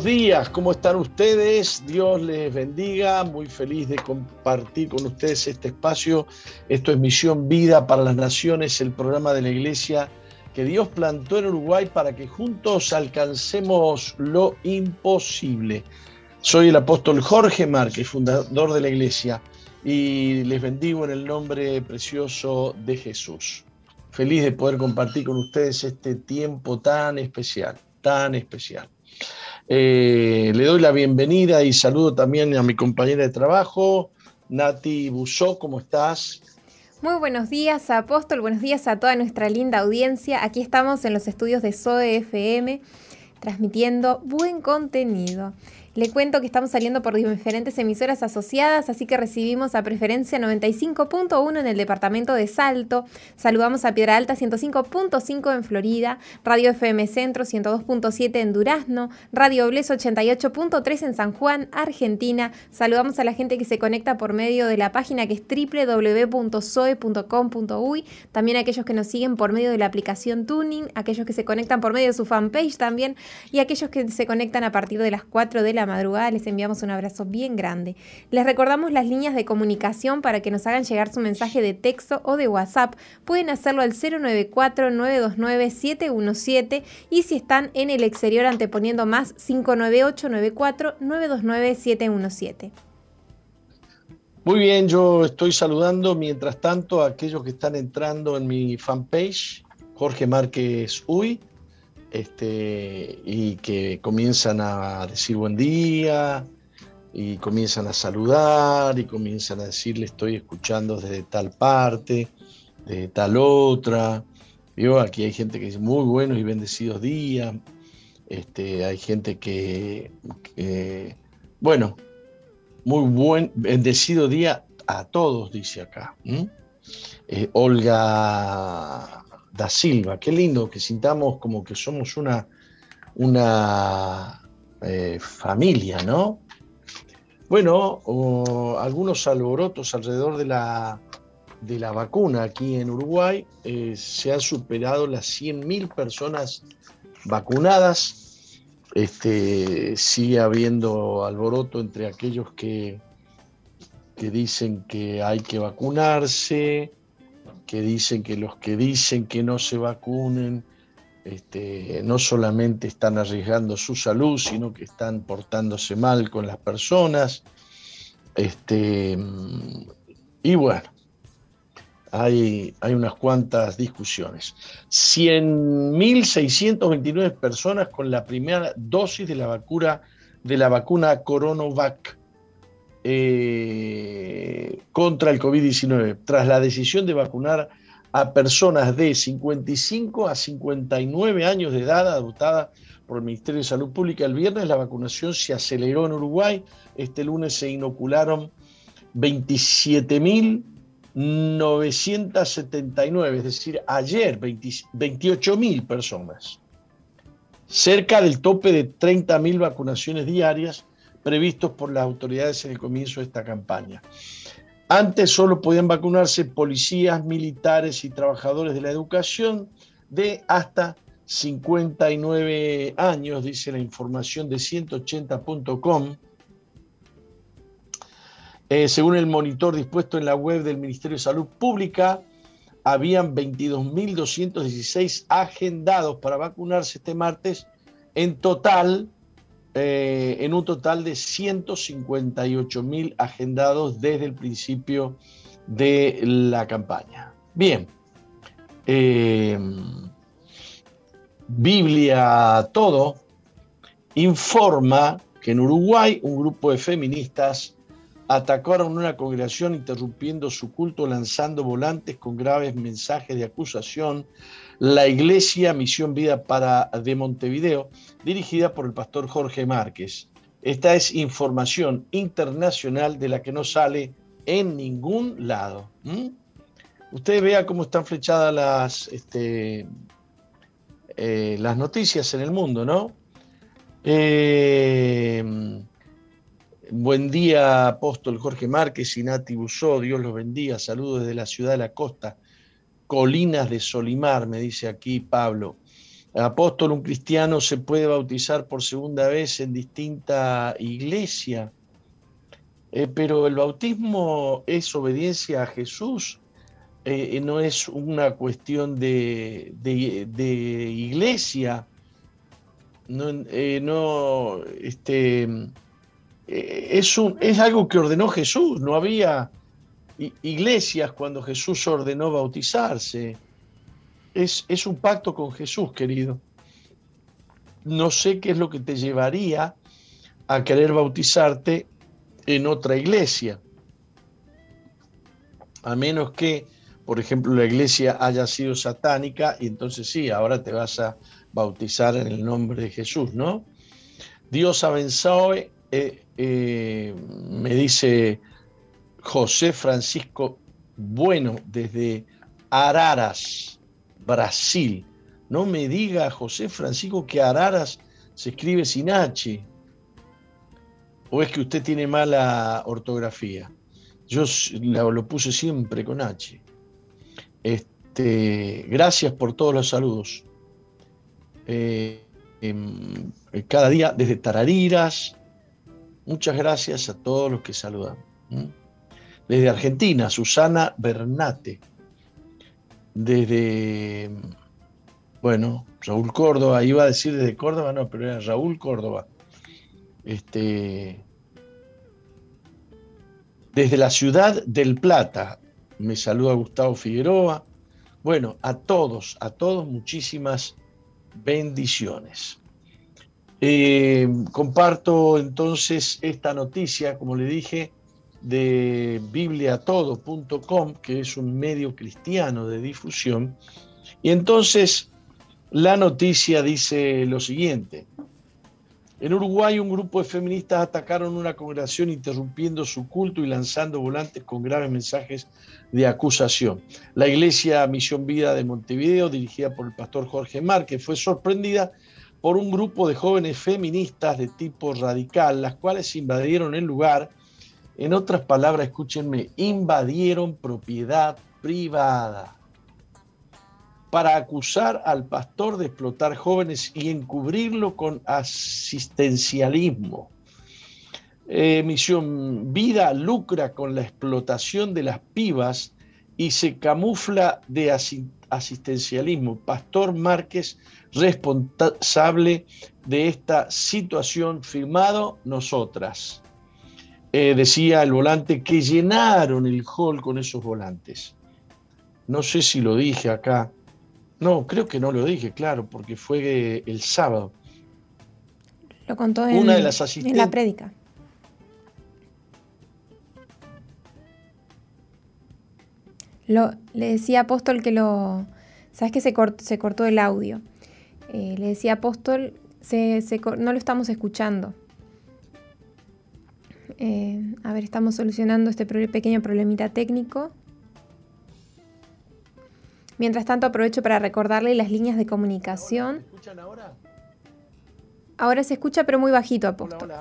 buenos días. ¿Cómo están ustedes? Dios les bendiga. Muy feliz de compartir con ustedes este espacio. Esto es Misión Vida para las Naciones, el programa de la Iglesia que Dios plantó en Uruguay para que juntos alcancemos lo imposible. Soy el apóstol Jorge Márquez, fundador de la Iglesia, y les bendigo en el nombre precioso de Jesús. Feliz de poder compartir con ustedes este tiempo tan especial, tan especial. Eh, le doy la bienvenida y saludo también a mi compañera de trabajo, Nati Busó, ¿cómo estás? Muy buenos días, Apóstol, buenos días a toda nuestra linda audiencia. Aquí estamos en los estudios de SOE FM transmitiendo buen contenido. Le cuento que estamos saliendo por diferentes emisoras asociadas, así que recibimos a preferencia 95.1 en el departamento de Salto. Saludamos a Piedra Alta 105.5 en Florida, Radio FM Centro 102.7 en Durazno, Radio Bles 88.3 en San Juan, Argentina. Saludamos a la gente que se conecta por medio de la página que es www.soe.com.uy, también a aquellos que nos siguen por medio de la aplicación Tuning, aquellos que se conectan por medio de su fanpage también y aquellos que se conectan a partir de las 4 de la madrugada. Les enviamos un abrazo bien grande. Les recordamos las líneas de comunicación para que nos hagan llegar su mensaje de texto o de WhatsApp. Pueden hacerlo al 094-929-717 y si están en el exterior anteponiendo más 598-94-929-717. Muy bien, yo estoy saludando mientras tanto a aquellos que están entrando en mi fanpage, Jorge Márquez Uy este, y que comienzan a decir buen día y comienzan a saludar y comienzan a decirle estoy escuchando desde tal parte, de tal otra. Yo aquí hay gente que dice muy buenos y bendecidos días. Este, hay gente que, bueno, muy buen, bendecido día a todos, dice acá. Eh, Olga da Silva. Qué lindo que sintamos como que somos una, una eh, familia, ¿no? Bueno, algunos alborotos alrededor de la, de la vacuna aquí en Uruguay. Eh, se han superado las 100.000 personas vacunadas. Este, sigue habiendo alboroto entre aquellos que, que dicen que hay que vacunarse, que dicen que los que dicen que no se vacunen este, no solamente están arriesgando su salud, sino que están portándose mal con las personas. Este, y bueno, hay, hay unas cuantas discusiones. 100.629 personas con la primera dosis de la vacuna, de la vacuna Coronavac eh, contra el COVID-19, tras la decisión de vacunar a personas de 55 a 59 años de edad adoptadas por el Ministerio de Salud Pública. El viernes la vacunación se aceleró en Uruguay. Este lunes se inocularon 27.979, es decir, ayer 28.000 personas. Cerca del tope de 30.000 vacunaciones diarias previstos por las autoridades en el comienzo de esta campaña. Antes solo podían vacunarse policías, militares y trabajadores de la educación de hasta 59 años, dice la información de 180.com. Eh, según el monitor dispuesto en la web del Ministerio de Salud Pública, habían 22.216 agendados para vacunarse este martes. En total, eh, en un total de 158 mil agendados desde el principio de la campaña. Bien, eh, Biblia Todo informa que en Uruguay un grupo de feministas atacaron una congregación interrumpiendo su culto lanzando volantes con graves mensajes de acusación la Iglesia Misión Vida para de Montevideo, dirigida por el pastor Jorge Márquez. Esta es información internacional de la que no sale en ningún lado. Usted vea cómo están flechadas las, este, eh, las noticias en el mundo, ¿no? Eh, buen día, apóstol Jorge Márquez y Nati Busó, Dios los bendiga, saludos desde la ciudad de la costa. Colinas de Solimar, me dice aquí Pablo. apóstol, un cristiano se puede bautizar por segunda vez en distinta iglesia, eh, pero el bautismo es obediencia a Jesús, eh, no es una cuestión de, iglesia, no, no este, es, un, es algo que ordenó Jesús, no había iglesias cuando Jesús ordenó bautizarse. Es, es, un pacto con Jesús, querido. No sé qué es lo que te llevaría a querer bautizarte en otra iglesia. A menos que, por ejemplo, la iglesia haya sido satánica y entonces sí, ahora te vas a bautizar en el nombre de Jesús, ¿no? Dios vencido, eh, eh, me dice José Francisco Bueno desde Araras, Brasil. No me diga, José Francisco, que Araras se escribe sin H. ¿O es que usted tiene mala ortografía? Yo lo, puse siempre con H. Este, gracias por todos los saludos. Eh, em, cada día desde Tarariras. Muchas gracias a todos los que saludan. Desde Argentina, Susana Bernate. Desde, bueno, Raúl Córdoba, iba a decir desde Córdoba, no, pero era Raúl Córdoba. Este, desde la ciudad del Plata, me saluda Gustavo Figueroa. Bueno, a todos, a todos muchísimas bendiciones. Eh, comparto entonces esta noticia, como le dije, de bibliatodo.com, que es un medio cristiano de difusión. Y entonces la noticia dice lo siguiente. En Uruguay un grupo de feministas atacaron una congregación interrumpiendo su culto y lanzando volantes con graves mensajes de acusación. La iglesia Misión Vida de Montevideo, dirigida por el pastor Jorge Márquez, fue sorprendida por un grupo de jóvenes feministas de tipo radical, las cuales invadieron el lugar en otras palabras, escúchenme, invadieron propiedad privada para acusar al pastor de explotar jóvenes y encubrirlo con asistencialismo. Eh, Misión Vida lucra con la explotación de las pibas y se camufla de asistencialismo. Pastor Márquez, responsable de esta situación, firmado nosotras. Eh, decía el volante que llenaron el hall con esos volantes. No sé si lo dije acá. No, creo que no lo dije, claro, porque fue el sábado. Lo contó en, Una de las en la prédica. Lo, le decía Apóstol que lo... ¿Sabes que se, se cortó el audio? Eh, le decía Apóstol, se, no lo estamos escuchando. Eh, a ver, estamos solucionando este pequeño problemita técnico. Mientras tanto, aprovecho para recordarle las líneas de comunicación. ¿Se escuchan ahora? Ahora se escucha, pero muy bajito, Apóstol.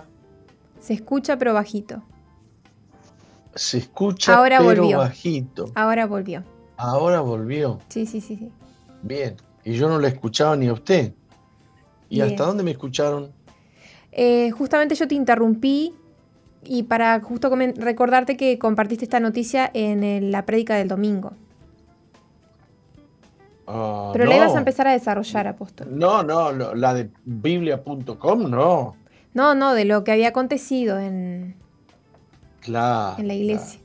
Se escucha, pero bajito. Se escucha, ahora pero volvió. bajito. Ahora volvió. Ahora volvió. Sí, sí, sí, sí. Bien. Y yo no le escuchaba ni a usted. ¿Y hasta dónde me escucharon? Eh, justamente yo te interrumpí y para justo recordarte que compartiste esta noticia en la prédica del domingo. Ah, Pero la ibas a empezar a desarrollar, apóstol. No, no, la de biblia.com, no. No, no, de lo que había acontecido en, claro, en la iglesia.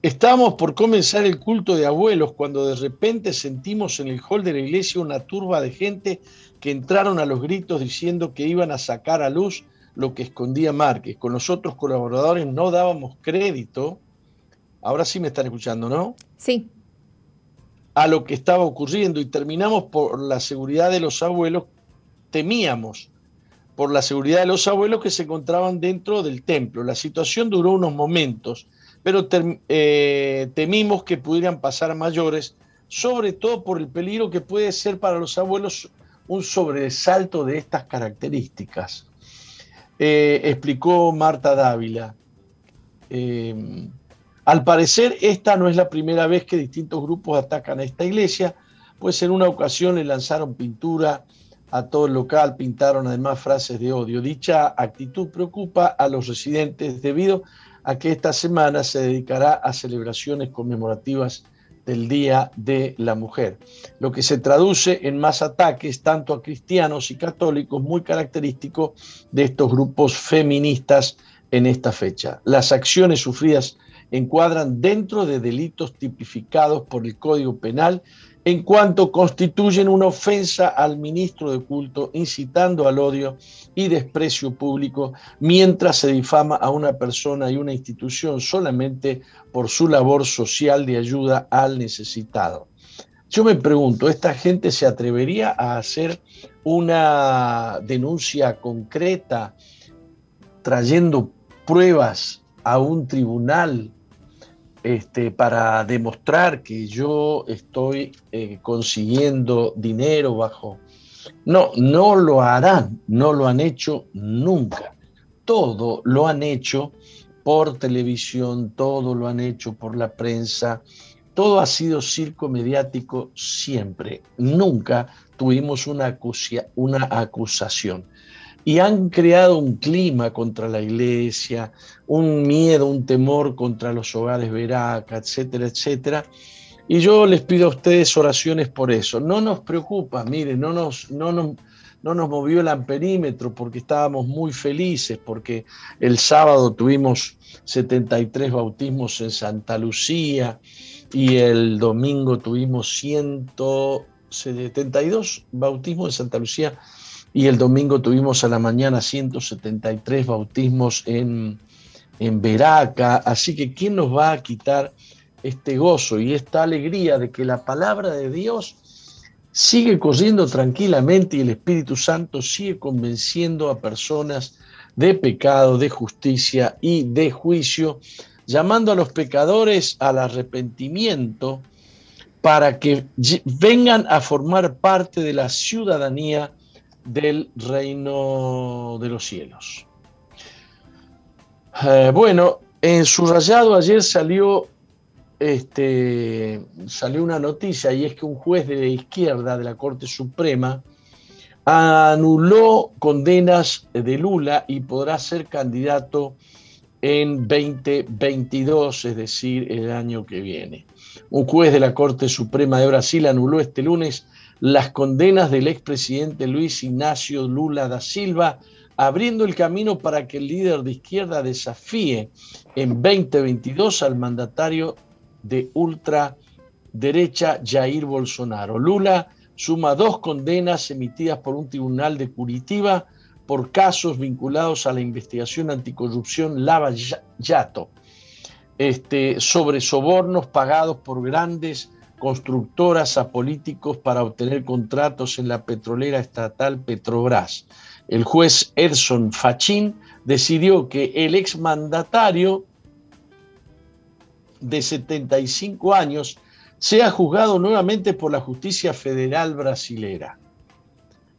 Estábamos por comenzar el culto de abuelos cuando de repente sentimos en el hall de la iglesia una turba de gente que entraron a los gritos diciendo que iban a sacar a luz lo que escondía Márquez. Con los otros colaboradores no dábamos crédito. Ahora sí me están escuchando, ¿no? Sí. A lo que estaba ocurriendo y terminamos por la seguridad de los abuelos, temíamos por la seguridad de los abuelos que se encontraban dentro del templo. La situación duró unos momentos, pero eh, temimos que pudieran pasar mayores, sobre todo por el peligro que puede ser para los abuelos un sobresalto de estas características. Eh, explicó Marta Dávila. Eh, al parecer, esta no es la primera vez que distintos grupos atacan a esta iglesia, pues en una ocasión le lanzaron pintura a todo el local, pintaron además frases de odio. Dicha actitud preocupa a los residentes debido a que esta semana se dedicará a celebraciones conmemorativas del Día de la Mujer, lo que se traduce en más ataques tanto a cristianos y católicos, muy característico de estos grupos feministas en esta fecha. Las acciones sufridas encuadran dentro de delitos tipificados por el Código Penal en cuanto constituyen una ofensa al ministro de culto, incitando al odio y desprecio público, mientras se difama a una persona y una institución solamente por su labor social de ayuda al necesitado. Yo me pregunto, ¿esta gente se atrevería a hacer una denuncia concreta trayendo pruebas a un tribunal este, para demostrar que yo estoy eh, consiguiendo dinero bajo... No, no lo harán, no lo han hecho nunca. Todo lo han hecho por televisión, todo lo han hecho por la prensa, todo ha sido circo mediático siempre. Nunca tuvimos una, una acusación y han creado un clima contra la iglesia, un miedo, un temor contra los hogares veraca, etcétera, etcétera. Y yo les pido a ustedes oraciones por eso. No nos preocupa, miren, no nos, no no nos movió el amperímetro porque estábamos muy felices, porque el sábado tuvimos 73 bautismos en Santa Lucía y el domingo tuvimos 172 bautismos en Santa Lucía y el domingo tuvimos a la mañana 173 bautismos en, en Veraca, así que ¿quién nos va a quitar este gozo y esta alegría de que la palabra de Dios sigue corriendo tranquilamente y el Espíritu Santo sigue convenciendo a personas de pecado, de justicia y de juicio, llamando a los pecadores al arrepentimiento para que vengan a formar parte de la ciudadanía del reino de los cielos. Eh, bueno, en su rayado ayer salió, este, salió una noticia y es que un juez de izquierda de la Corte Suprema anuló condenas de Lula y podrá ser candidato en 2022, es decir, el año que viene. Un juez de la Corte Suprema de Brasil anuló este lunes las condenas del expresidente Luis Ignacio Lula da Silva, abriendo el camino para que el líder de izquierda desafíe en 2022 al mandatario de ultraderecha Jair Bolsonaro. Lula suma dos condenas emitidas por un tribunal de Curitiba por casos vinculados a la investigación anticorrupción Lava Yato, este, sobre sobornos pagados por grandes constructoras a políticos para obtener contratos en la petrolera estatal Petrobras. El juez Edson Fachín decidió que el exmandatario de 75 años sea juzgado nuevamente por la justicia federal brasilera.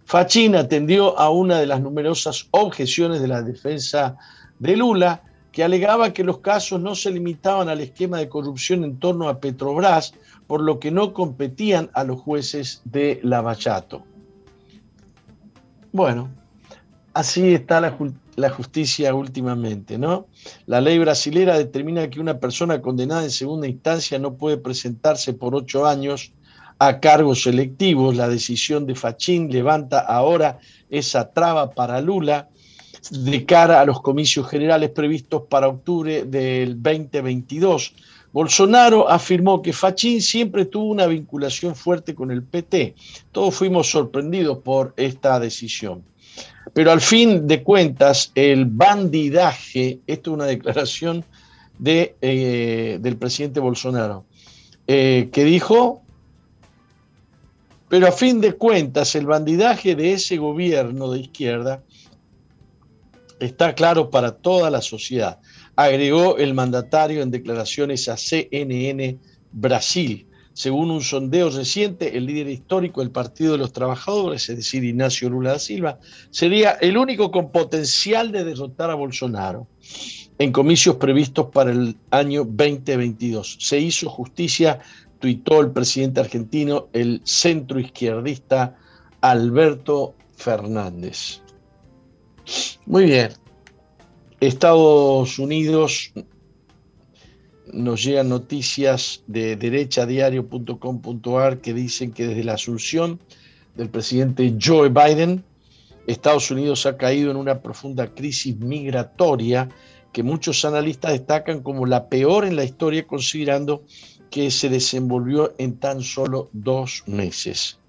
Fachín atendió a una de las numerosas objeciones de la defensa de Lula, que alegaba que los casos no se limitaban al esquema de corrupción en torno a Petrobras, por lo que no competían a los jueces de Lavallato. Bueno, así está la, justicia últimamente, ¿no? La ley brasilera determina que una persona condenada en segunda instancia no puede presentarse por ocho años a cargos selectivos. La decisión de Fachín levanta ahora esa traba para Lula de cara a los comicios generales previstos para octubre del 2022 Bolsonaro afirmó que Fachín siempre tuvo una vinculación fuerte con el PT. Todos fuimos sorprendidos por esta decisión. Pero al fin de cuentas, el bandidaje, esto es una declaración de, eh, del presidente Bolsonaro, eh, que dijo, pero a fin de cuentas, el bandidaje de ese gobierno de izquierda está claro para toda la sociedad agregó el mandatario en declaraciones a CNN Brasil. Según un sondeo reciente, el líder histórico del Partido de los Trabajadores, es decir, Ignacio Lula da Silva, sería el único con potencial de derrotar a Bolsonaro en comicios previstos para el año 2022. Se hizo justicia tuitó el presidente argentino, el centro izquierdista Alberto Fernández. Muy bien. Estados Unidos nos llegan noticias de derechadiario.com.ar que dicen que desde la asunción del presidente Joe Biden, Estados Unidos ha caído en una profunda crisis migratoria que muchos analistas destacan como la peor en la historia considerando que se desenvolvió en tan solo dos meses.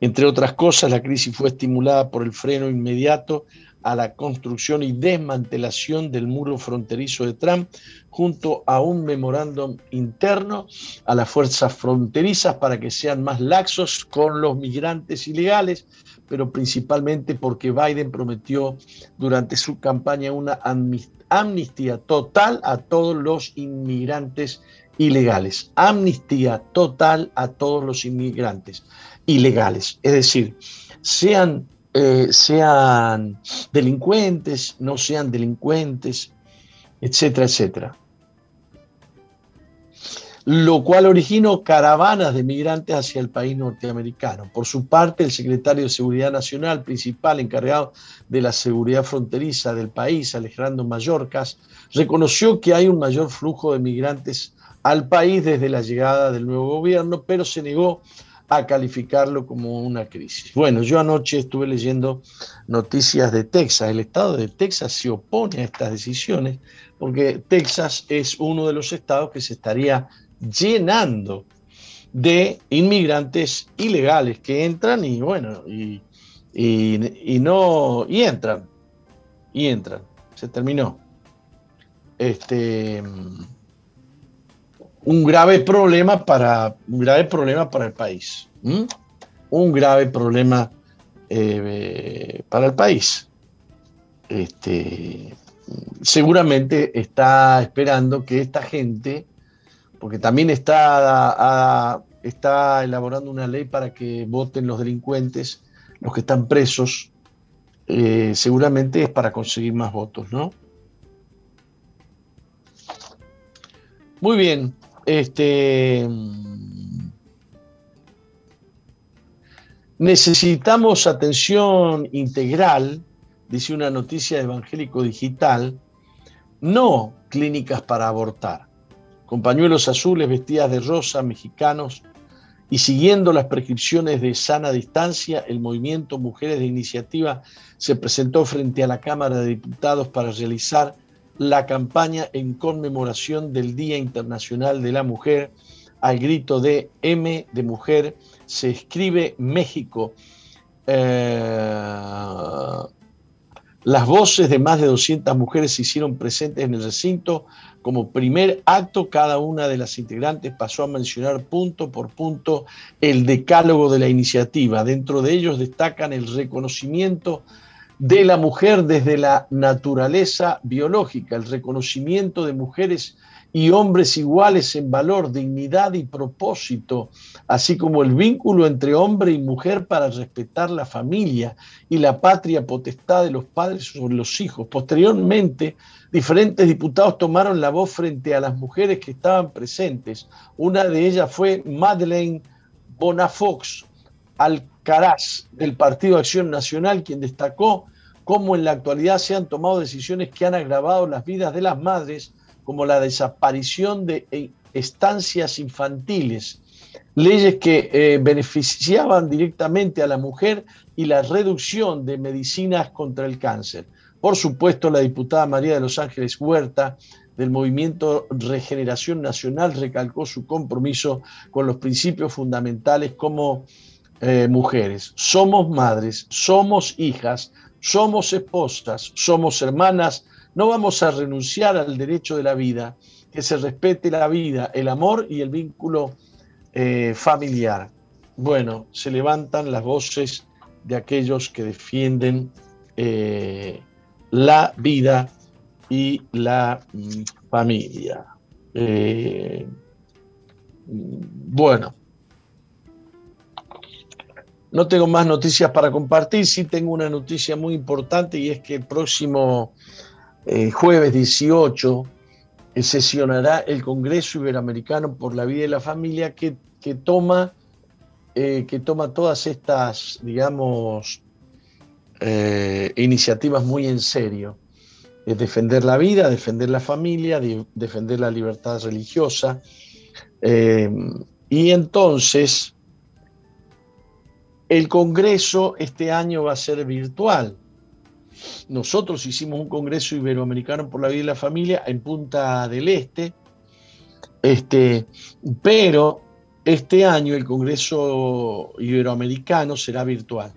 Entre otras cosas, la crisis fue estimulada por el freno inmediato a la construcción y desmantelación del muro fronterizo de Trump, junto a un memorándum interno a las fuerzas fronterizas para que sean más laxos con los migrantes ilegales, pero principalmente porque Biden prometió durante su campaña una amnistía total a todos los inmigrantes ilegales. Amnistía total a todos los inmigrantes ilegales. Es decir, sean eh, sean delincuentes, no sean delincuentes, etcétera, etcétera. Lo cual originó caravanas de migrantes hacia el país norteamericano. Por su parte, el secretario de Seguridad Nacional, principal encargado de la seguridad fronteriza del país, Alejandro Mayorkas, reconoció que hay un mayor flujo de migrantes al país desde la llegada del nuevo gobierno, pero se negó a calificarlo como una crisis. Bueno, yo anoche estuve leyendo noticias de Texas. El estado de Texas se opone a estas decisiones porque Texas es uno de los estados que se estaría llenando de inmigrantes ilegales que entran y bueno, y, y, no, y entran, y entran. Se terminó. Este un grave problema para, un grave problema para el país. Un grave problema eh, para el país. Este, seguramente está esperando que esta gente, porque también está, está elaborando una ley para que voten los delincuentes, los que están presos, eh, seguramente es para conseguir más votos, ¿no? Muy bien, este, necesitamos atención integral, dice una noticia de Evangélico Digital, no clínicas para abortar. Con pañuelos azules vestidas de rosa, mexicanos, y siguiendo las prescripciones de sana distancia, el movimiento Mujeres de Iniciativa se presentó frente a la Cámara de Diputados para realizar la campaña en conmemoración del Día Internacional de la Mujer al grito de M de mujer, se escribe México. Eh, las voces de más de 200 mujeres se hicieron presentes en el recinto. Como primer acto, cada una de las integrantes pasó a mencionar punto por punto el decálogo de la iniciativa. Dentro de ellos destacan el reconocimiento de la mujer desde la naturaleza biológica, el reconocimiento de mujeres y hombres iguales en valor, dignidad y propósito, así como el vínculo entre hombre y mujer para respetar la familia y la patria potestad de los padres sobre los hijos. Posteriormente, diferentes diputados tomaron la voz frente a las mujeres que estaban presentes. Una de ellas fue Madeleine Bonafox, Alcaraz del Partido Acción Nacional, quien destacó cómo en la actualidad se han tomado decisiones que han agravado las vidas de las madres, como la desaparición de eh, estancias infantiles, leyes que eh, beneficiaban directamente a la mujer y la reducción de medicinas contra el cáncer. Por supuesto, la diputada María de los Ángeles Huerta del movimiento Regeneración Nacional recalcó su compromiso con los principios fundamentales como eh, mujeres. Somos madres, somos hijas, somos esposas, somos hermanas, no vamos a renunciar al derecho de la vida, que se respete la vida, el amor y el vínculo eh, familiar. Bueno, se levantan las voces de aquellos que defienden eh, la vida y la mm, familia. bueno, no tengo más noticias para compartir, sí tengo una noticia muy importante y es que el próximo eh, jueves 18 eh, sesionará el Congreso Iberoamericano por la Vida y la Familia que toma, eh, que toma todas estas, digamos, eh, iniciativas muy en serio. Defender la vida, defender la familia, defender la libertad religiosa. y entonces, el Congreso este año va a ser virtual. Nosotros hicimos un Congreso Iberoamericano por la Vida y la Familia en Punta del Este, este, pero este año el Congreso Iberoamericano será virtual.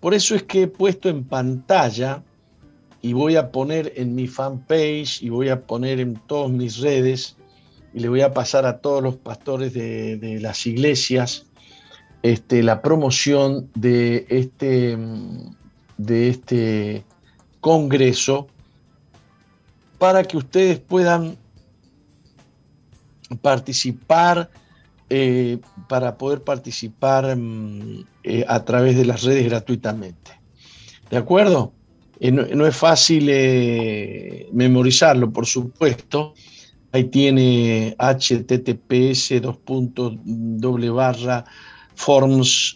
Por eso es que he puesto en pantalla y voy a poner en mi fanpage y voy a poner en todas mis redes y le voy a pasar a todos los pastores de, las iglesias este, la promoción de este, de este congreso para que ustedes puedan participar, eh, para poder participar mm, eh, a través de las redes gratuitamente. ¿De acuerdo? Eh, no, es fácil memorizarlo, por supuesto. Ahí tiene https dos doble barra forms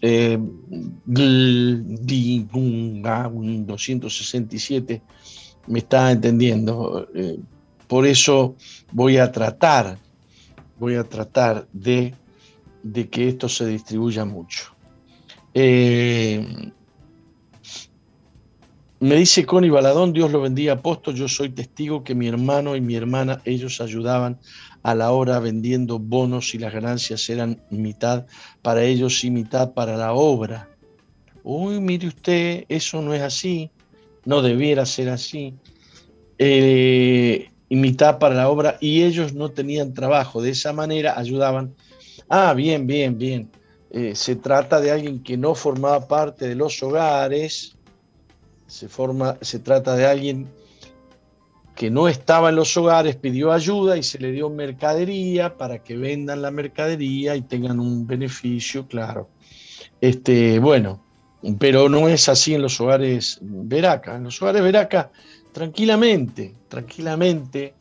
267 me está entendiendo por eso voy a tratar voy a tratar de, que esto se distribuya mucho. Eh, me dice Connie Baladón, Dios lo bendiga, apóstol, yo soy testigo que mi hermano y mi hermana, ellos ayudaban a la hora vendiendo bonos y las ganancias eran mitad para ellos y mitad para la obra. Uy, mire usted, eso no es así, no debiera ser así. Eh, y mitad para la obra y ellos no tenían trabajo. De esa manera ayudaban. Ah, bien, bien, bien. Eh, se trata de alguien que no formaba parte de los hogares. Se, forma, se trata de alguien que no estaba en los hogares, pidió ayuda y se le dio mercadería para que vendan la mercadería y tengan un beneficio, claro. Este, bueno, pero no es así en los hogares Veraca. En los hogares Veraca tranquilamente, tranquilamente,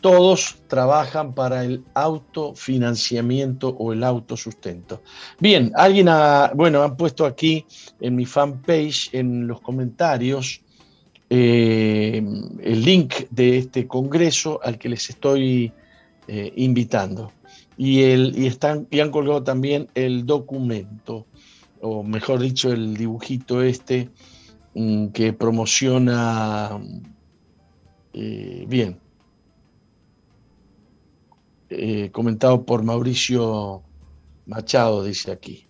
todos trabajan para el autofinanciamiento o el autosustento. Bien, alguien ha, bueno, han puesto aquí en mi fanpage, en los comentarios, eh, el link de este congreso al que les estoy eh, invitando. Y, el, y, están, y han colgado también el documento, o mejor dicho, el dibujito este Mm, que promociona eh, bien, comentado por Mauricio Machado, dice aquí.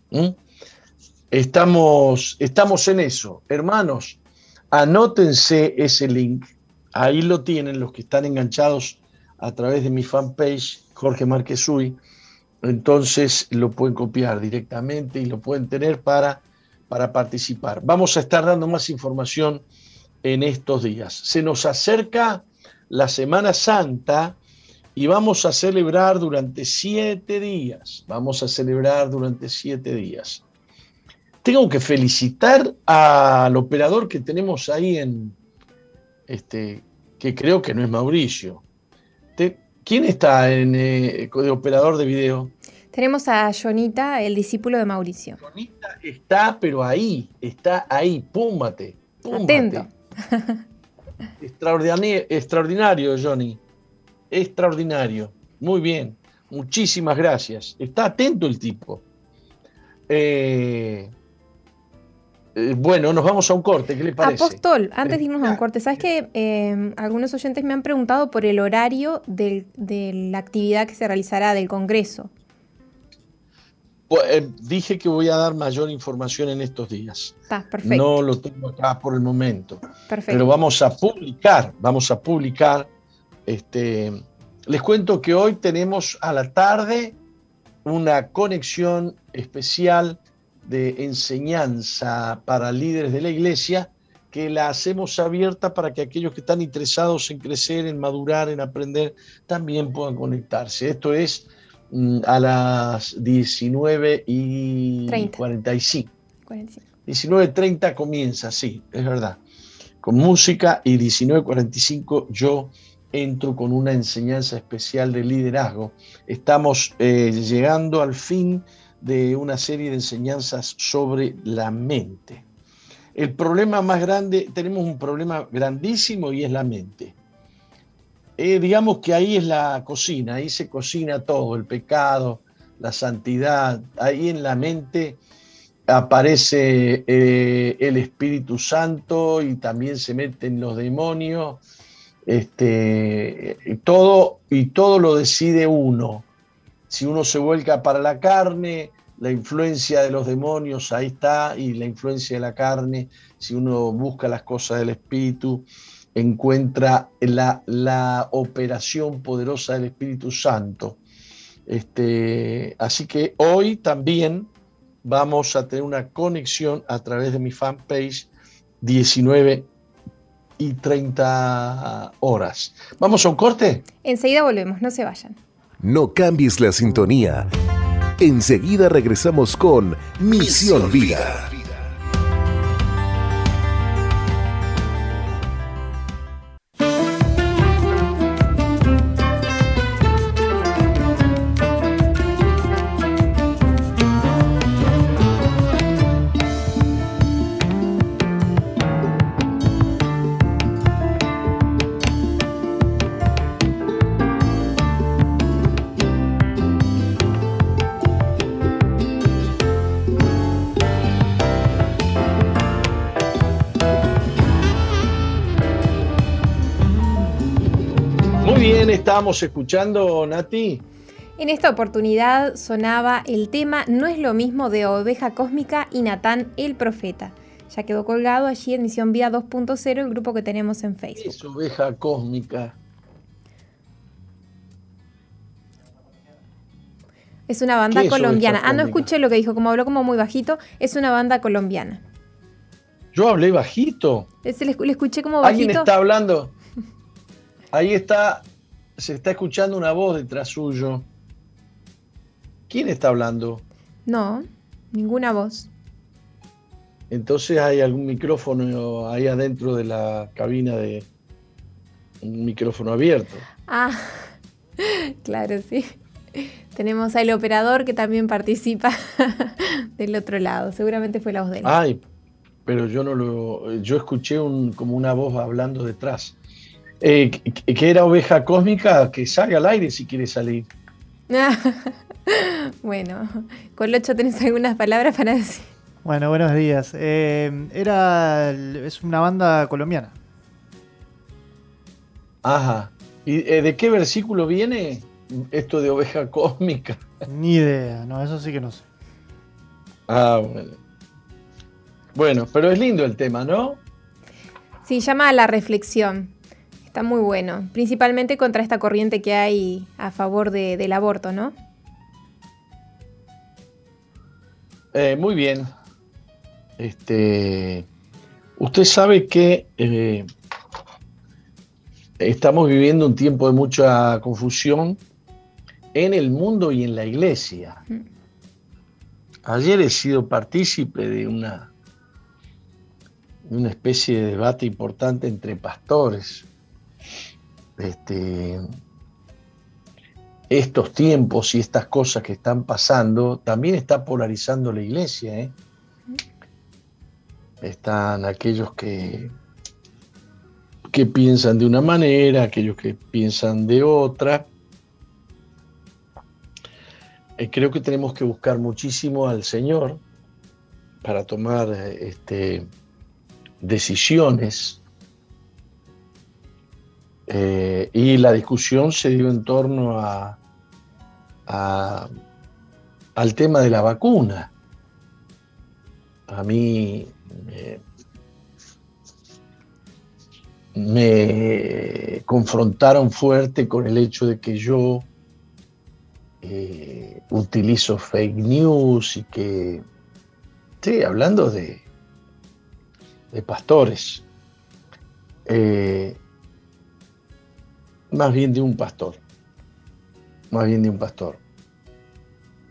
Estamos, estamos en eso. Hermanos, anótense ese link. Ahí lo tienen los que están enganchados a través de mi fanpage, Jorge Márquez Uy. Entonces lo pueden copiar directamente y lo pueden tener para para participar. Vamos a estar dando más información en estos días. Se nos acerca la Semana Santa y vamos a celebrar durante siete días. Vamos a celebrar durante siete días. Tengo que felicitar al operador que tenemos ahí en, este, que creo que no es Mauricio. ¿Quién está en, eh, de operador de video? Tenemos a Jonita, el discípulo de Mauricio. Jonita está, pero ahí, está ahí, púmate. Atento. Extraordinario, extraordinario, Johnny. Extraordinario. Muy bien. Muchísimas gracias. Está atento el tipo. Eh, bueno, nos vamos a un corte, ¿qué le parece? Apóstol, antes de irnos a un corte, ¿sabes que eh, algunos oyentes me han preguntado por el horario de la actividad que se realizará del Congreso? Pues, eh, dije que voy a dar mayor información en estos días. perfecto. No lo tengo acá por el momento. Perfecto. Pero vamos a publicar, vamos a publicar. Este, les cuento que hoy tenemos a la tarde una conexión especial de enseñanza para líderes de la iglesia que la hacemos abierta para que aquellos que están interesados en crecer, en madurar, en aprender, también puedan conectarse. Esto es Mm, a las 19 y 45. 19.30 comienza, sí, es verdad. Con música y 19.45 yo entro con una enseñanza especial de liderazgo. Estamos eh, llegando al fin de una serie de enseñanzas sobre la mente. El problema más grande, tenemos un problema grandísimo y es la mente. Eh, digamos que ahí es la cocina, ahí se cocina todo, el pecado, la santidad, ahí en la mente aparece eh, el Espíritu Santo y también se meten los demonios, este, todo, y todo lo decide uno. Si uno se vuelca para la carne, la influencia de los demonios ahí está, y la influencia de la carne, si uno busca las cosas del Espíritu, encuentra la, la operación poderosa del Espíritu Santo. Este, así que hoy también vamos a tener una conexión a través de mi fanpage 19 y 30 horas. ¿Vamos a un corte? Enseguida volvemos, no se vayan. No cambies la sintonía. Enseguida regresamos con Misión Vida. Estábamos escuchando, Nati? En esta oportunidad sonaba el tema No es lo mismo de Oveja Cósmica y Natán el Profeta. Ya quedó colgado allí en Misión Vía 2.0, el grupo que tenemos en Facebook. Es Oveja Cósmica. Es una banda colombiana. Ah, no escuché lo que dijo, como habló como muy bajito. Es una banda colombiana. Yo hablé bajito. le, escuché como bajito. ¿Alguien está hablando? Ahí está se está escuchando una voz detrás suyo. ¿Quién está hablando? No, ninguna voz. Entonces hay algún micrófono ahí adentro de la cabina de un micrófono abierto. Ah, claro, sí. Tenemos al operador que también participa del otro lado. Seguramente fue la voz de él. Ay, pero yo no lo. Yo escuché un, como una voz hablando detrás. Eh, que era oveja cósmica, que salga al aire si quiere salir. bueno, Colocho, ¿tenés algunas palabras para decir? Bueno, buenos días. Eh, era, es una banda colombiana. Ajá. ¿Y eh, de qué versículo viene esto de oveja cósmica? Ni idea, no, eso sí que no sé. Ah, bueno. Bueno, pero es lindo el tema, ¿no? Sí, llama a la reflexión. Está muy bueno, principalmente contra esta corriente que hay a favor del aborto, ¿no? Eh, muy bien. Este, usted sabe que eh, estamos viviendo un tiempo de mucha confusión en el mundo y en la iglesia. Mm. Ayer he sido partícipe de una, de una especie de debate importante entre pastores este, estos tiempos y estas cosas que están pasando, también está polarizando la iglesia. ¿eh? Están aquellos que, que piensan de una manera, aquellos que piensan de otra. Eh, creo que tenemos que buscar muchísimo al Señor para tomar este, decisiones eh, y la discusión se dio en torno a, al tema de la vacuna. A mí me, confrontaron fuerte con el hecho de que yo eh, utilizo fake news y que, sí, hablando de, de pastores, eh, más bien de un pastor, más bien de un pastor.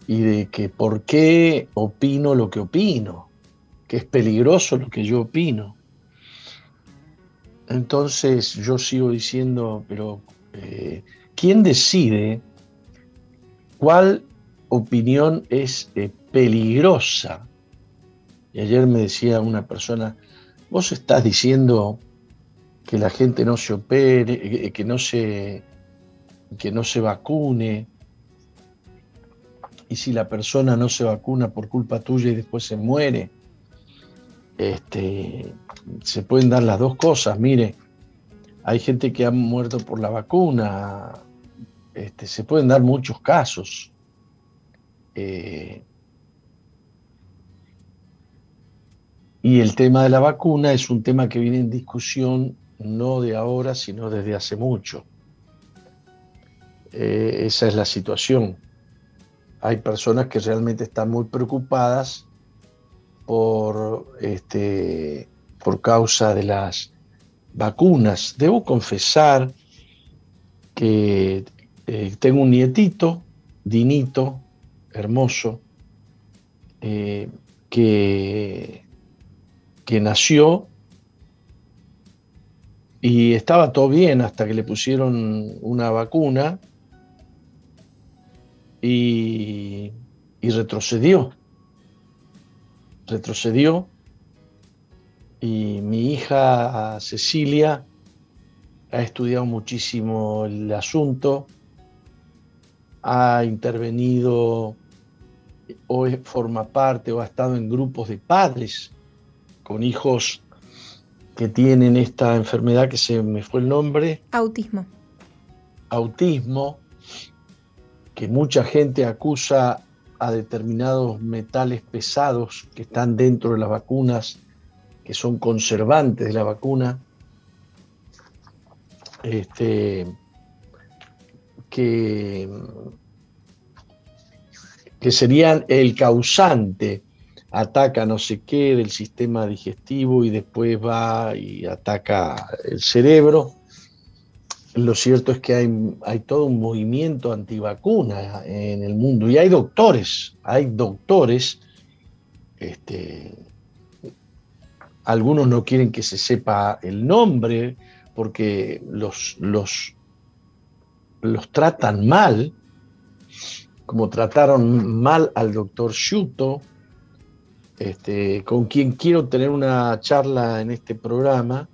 Y de que por qué opino lo que opino, que es peligroso lo que yo opino. Entonces yo sigo diciendo, pero eh, ¿quién decide cuál opinión es eh, peligrosa? Y ayer me decía una persona, vos estás diciendo que la gente no se opere, eh, que no se, que no se vacune, y si la persona no se vacuna por culpa tuya y después se muere, este, se pueden dar las dos cosas. Mire, hay gente que ha muerto por la vacuna, este, se pueden dar muchos casos. Eh, y el tema de la vacuna es un tema que viene en discusión no de ahora, sino desde hace mucho. Eh, esa es la situación. Hay personas que realmente están muy preocupadas por, este, por causa de las vacunas. Debo confesar que eh, tengo un nietito, Dinito, hermoso, eh, que, que nació y estaba todo bien hasta que le pusieron una vacuna y, retrocedió. Retrocedió y mi hija Cecilia ha estudiado muchísimo el asunto, ha intervenido o forma parte o ha estado en grupos de padres con hijos que tienen esta enfermedad que se me fue el nombre. Autismo. Autismo, que mucha gente acusa a determinados metales pesados que están dentro de las vacunas, que son conservantes de la vacuna, este, que, que serían el causante, ataca no sé qué del sistema digestivo y después va y ataca el cerebro. Lo cierto es que hay, todo un movimiento antivacuna en el mundo y hay doctores, hay doctores, este, algunos no quieren que se sepa el nombre porque los, los, los tratan mal, como trataron mal al doctor Shuto, este, con quien quiero tener una charla en este programa,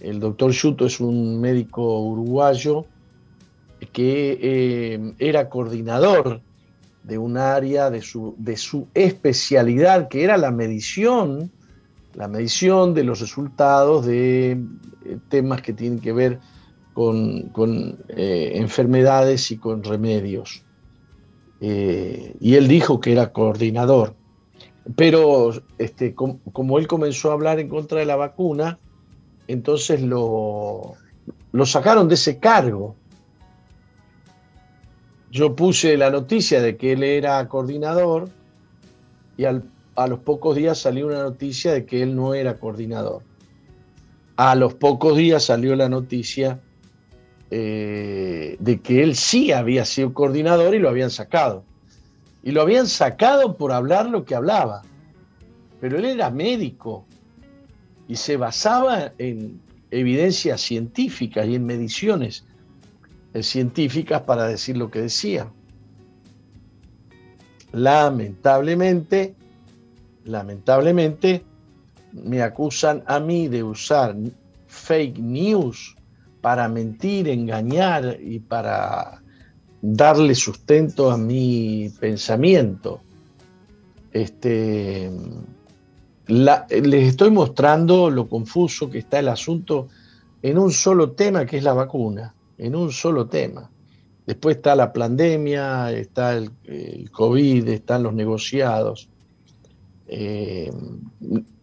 el doctor Yuto es un médico uruguayo que eh, era coordinador de un área de su, especialidad, que era la medición, la medición de los resultados de eh, temas que tienen que ver con, eh, enfermedades y con remedios. y él dijo que era coordinador. Pero este, como él comenzó a hablar en contra de la vacuna, entonces lo, sacaron de ese cargo. Yo puse la noticia de que él era coordinador y a los pocos días salió una noticia de que él no era coordinador. A los pocos días salió la noticia eh, de que él sí había sido coordinador y lo habían sacado. Y lo habían sacado por hablar lo que hablaba. Pero él era médico, y se basaba en evidencias científicas y en mediciones científicas para decir lo que decía. Lamentablemente, lamentablemente, me acusan a mí de usar fake news para mentir, engañar y para darle sustento a mi pensamiento. Este, les estoy mostrando lo confuso que está el asunto en un solo tema, que es la vacuna, en un solo tema. Después está la pandemia, está el, COVID, están los negociados, eh,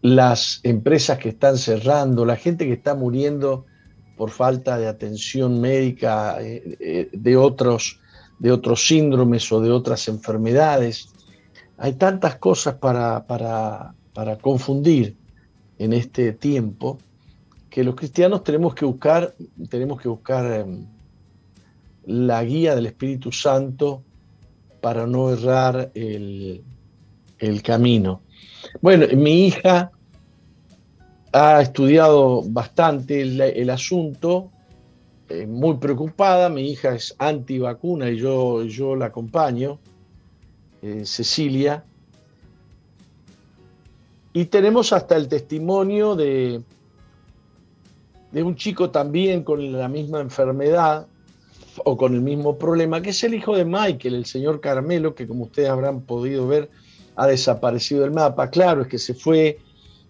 las empresas que están cerrando, la gente que está muriendo por falta de atención médica eh, eh, de, otros, de otros síndromes o de otras enfermedades. Hay tantas cosas para, para, para confundir en este tiempo, que los cristianos tenemos que buscar, tenemos que buscar em, la guía del Espíritu Santo para no errar el, camino. Bueno, mi hija ha estudiado bastante el, asunto, eh, muy preocupada. Mi hija es antivacuna y yo, yo la acompaño, eh, Cecilia. Y tenemos hasta el testimonio de, de un chico también con la misma enfermedad o con el mismo problema, que es el hijo de Michael, el señor Carmelo, que como ustedes habrán podido ver, ha desaparecido del mapa. Claro, es que se fue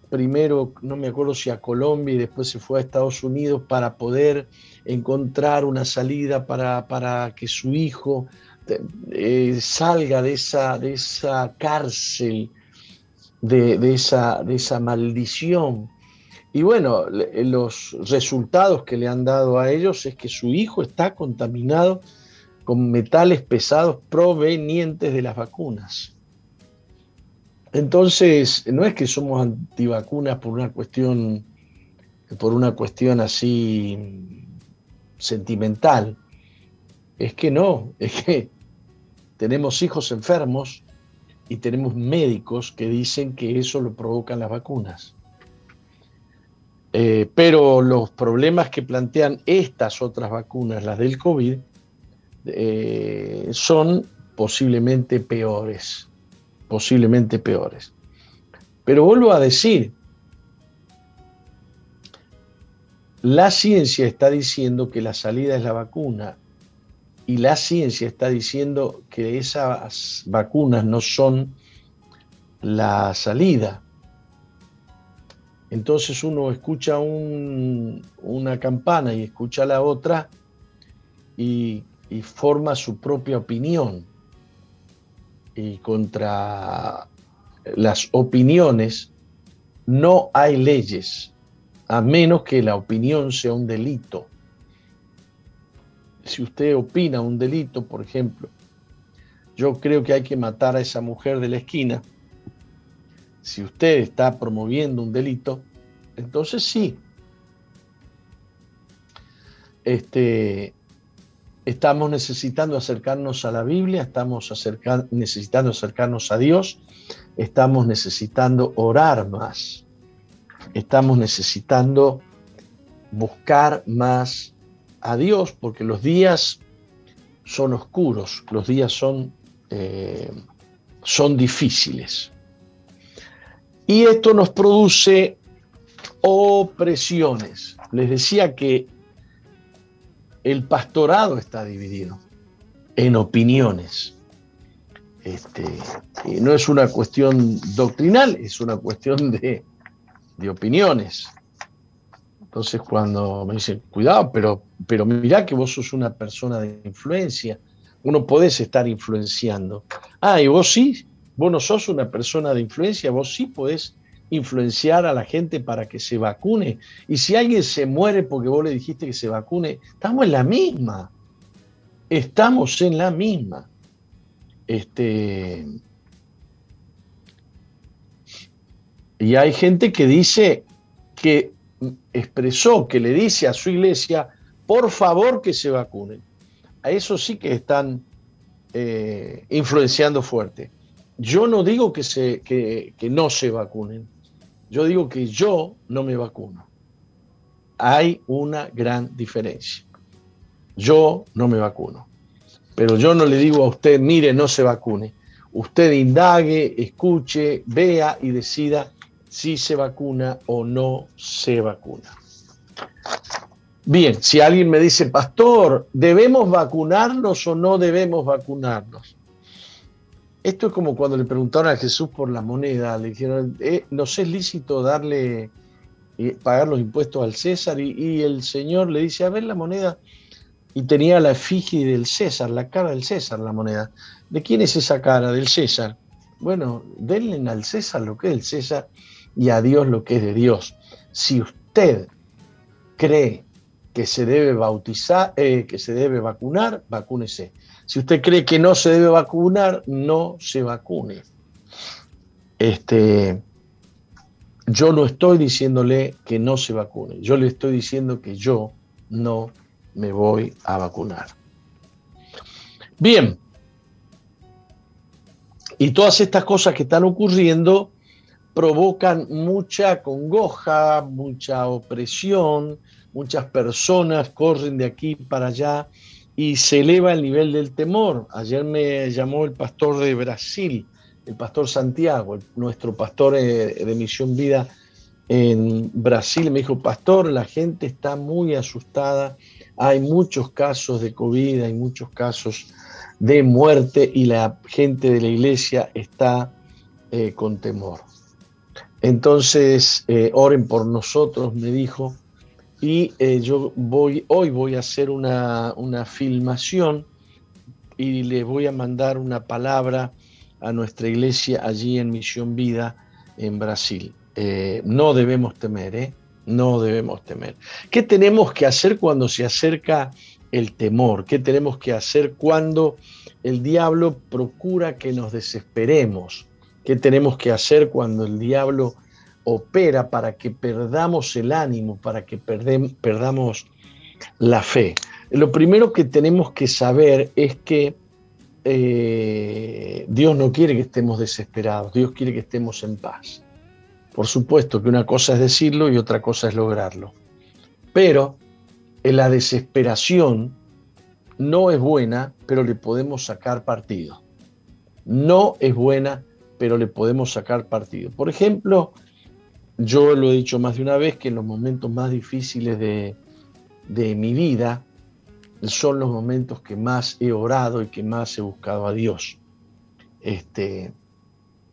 primero, no me acuerdo si a Colombia y después se fue a Estados Unidos para poder encontrar una salida para, que su hijo eh, salga de esa, de esa cárcel, de, esa, de esa maldición. Y bueno, los resultados que le han dado a ellos es que su hijo está contaminado con metales pesados provenientes de las vacunas. Entonces, no es que somos antivacunas por una cuestión, por una cuestión así sentimental. Es que no, es que tenemos hijos enfermos y tenemos médicos que dicen que eso lo provocan las vacunas. Eh, pero los problemas que plantean estas otras vacunas, las del COVID, eh, son posiblemente peores posiblemente peores. Pero vuelvo a decir, la ciencia está diciendo que la salida es la vacuna y la ciencia está diciendo que esas vacunas no son la salida. Entonces uno escucha una campana y escucha la otra y forma su propia opinión y contra las opiniones no hay leyes, a menos que la opinión sea un delito. Si usted opina un delito, por ejemplo, yo creo que hay que matar a esa mujer de la esquina. Si usted está promoviendo un delito, entonces sí. Este, estamos necesitando acercarnos a la Biblia, estamos necesitando acercarnos a Dios, estamos necesitando orar más, estamos necesitando buscar más a Dios, porque los días son oscuros, los días son, eh, son difíciles. Y esto nos produce opresiones. Les decía que el pastorado está dividido en opiniones. Este, no es una cuestión doctrinal, es una cuestión de, opiniones. Entonces cuando me dicen, cuidado, pero, pero mirá que vos sos una persona de influencia, uno podés estar influenciando. Ah, y vos sí, vos no sos una persona de influencia, vos sí podés influenciar a la gente para que se vacune. Y si alguien se muere porque vos le dijiste que se vacune, estamos en la misma. Estamos en la misma. Este, y hay gente que dice que expresó, que le dice a su iglesia, por favor que se vacunen. A eso sí que están eh, influenciando fuerte. Yo no digo que, se, que no se vacunen. Yo digo que yo no me vacuno. Hay una gran diferencia. Yo no me vacuno. Pero yo no le digo a usted, mire, no se vacune. Usted indague, escuche, vea y decida si se vacuna o no se vacuna. Bien, si alguien me dice, pastor, ¿debemos vacunarnos o no debemos vacunarnos? Esto es como cuando le preguntaron a Jesús por la moneda, le dijeron, eh, ¿nos es lícito darle, eh, pagar los impuestos al César? Y, el Señor le dice, a ver la moneda, y tenía la efigie del César, la cara del César, la moneda. ¿De quién es esa cara? Del César. Bueno, denle al César lo que es del César y a Dios lo que es de Dios. Si usted cree que se debe bautizar, eh, que se debe vacunar, vacúnese. Si usted cree que no se debe vacunar, no se vacune. Este, yo no estoy diciéndole que no se vacune, yo le estoy diciendo que yo no me voy a vacunar. Bien, y todas estas cosas que están ocurriendo provocan mucha congoja, mucha opresión, muchas personas corren de aquí para allá y se eleva el nivel del temor. Ayer me llamó el pastor de Brasil, el pastor Santiago, nuestro pastor eh, de Misión Vida en Brasil, me dijo, pastor, la gente está muy asustada, hay muchos casos de COVID, hay muchos casos de muerte y la gente de la iglesia está eh, con temor. Entonces, eh, oren por nosotros, me dijo, y eh, yo voy, hoy voy a hacer una, una, filmación y le voy a mandar una palabra a nuestra iglesia allí en Misión Vida en Brasil. no debemos temer, ¿eh? No debemos temer. ¿Qué tenemos que hacer cuando se acerca el temor? ¿Qué tenemos que hacer cuando el diablo procura que nos desesperemos? ¿Qué tenemos que hacer cuando el diablo opera para que perdamos el ánimo, para que perdamos la fe? Lo primero que tenemos que saber es que eh, Dios no quiere que estemos desesperados, Dios quiere que estemos en paz. Por supuesto que una cosa es decirlo y otra cosa es lograrlo. Pero en la desesperación no es buena, pero le podemos sacar partido. No es buena, pero le podemos sacar partido. Por ejemplo, yo lo he dicho más de una vez que en los momentos más difíciles de, de mi vida son los momentos que más he orado y que más he buscado a Dios. Este,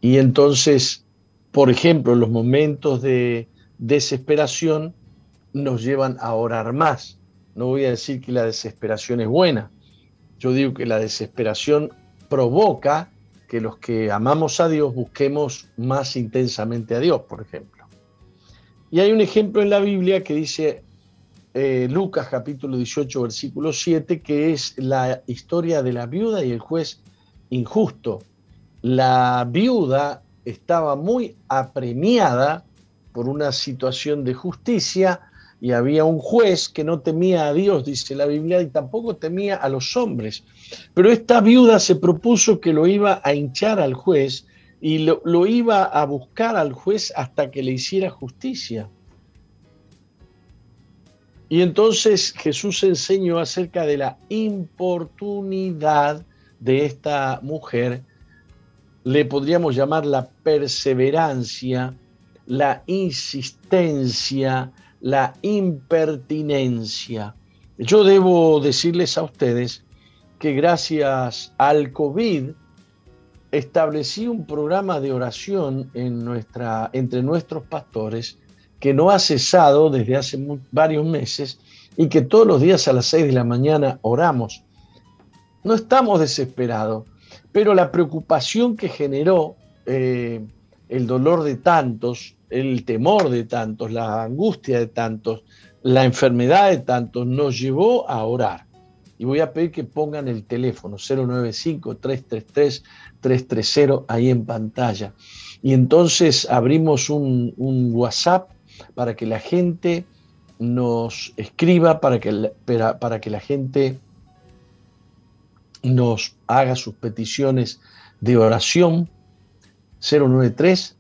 y entonces por ejemplo, los momentos de desesperación nos llevan a orar más. No voy a decir que la desesperación es buena. Yo digo que la desesperación provoca que los que amamos a Dios busquemos más intensamente a Dios, por ejemplo. Y hay un ejemplo en la Biblia que dice eh, Lucas capítulo 18, versículo 7, que es la historia de la viuda y el juez injusto. La viuda estaba muy apremiada por una situación de justicia y había un juez que no temía a Dios, dice la Biblia, y tampoco temía a los hombres. Pero esta viuda se propuso que lo iba a hinchar al juez y lo, lo iba a buscar al juez hasta que le hiciera justicia. Y entonces Jesús enseñó acerca de la importunidad de esta mujer le podríamos llamar la perseverancia, la insistencia, la impertinencia. Yo debo decirles a ustedes que gracias al COVID establecí un programa de oración en nuestra, entre nuestros pastores que no ha cesado desde hace varios meses y que todos los días a las seis de la mañana oramos. No estamos desesperados, pero la preocupación que generó eh, el dolor de tantos, el temor de tantos, la angustia de tantos, la enfermedad de tantos, nos llevó a orar. Y voy a pedir que pongan el teléfono 095-333-330 ahí en pantalla. Y entonces abrimos un, WhatsApp para que la gente nos escriba, para que, para que la gente nos haga sus peticiones de oración 093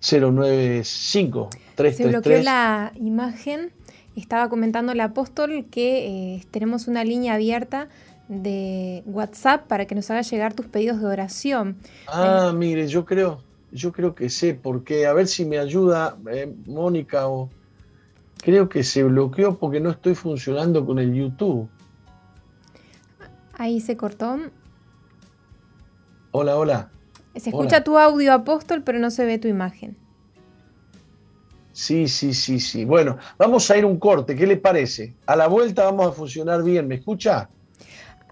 095 333. Se bloqueó la imagen. Estaba comentando el apóstol que eh, tenemos una línea abierta de WhatsApp para que nos haga llegar tus pedidos de oración. Ah, mire, yo creo, yo creo que sé, porque a ver si me ayuda eh, Mónica o creo que se bloqueó porque no estoy funcionando con el YouTube. Ahí se cortó. Hola, hola. Se escucha tu audio, Apóstol, pero no se ve tu imagen. Sí, sí, sí, sí. Bueno, vamos a ir un corte. ¿Qué le parece? A la vuelta vamos a funcionar bien. ¿Me escucha?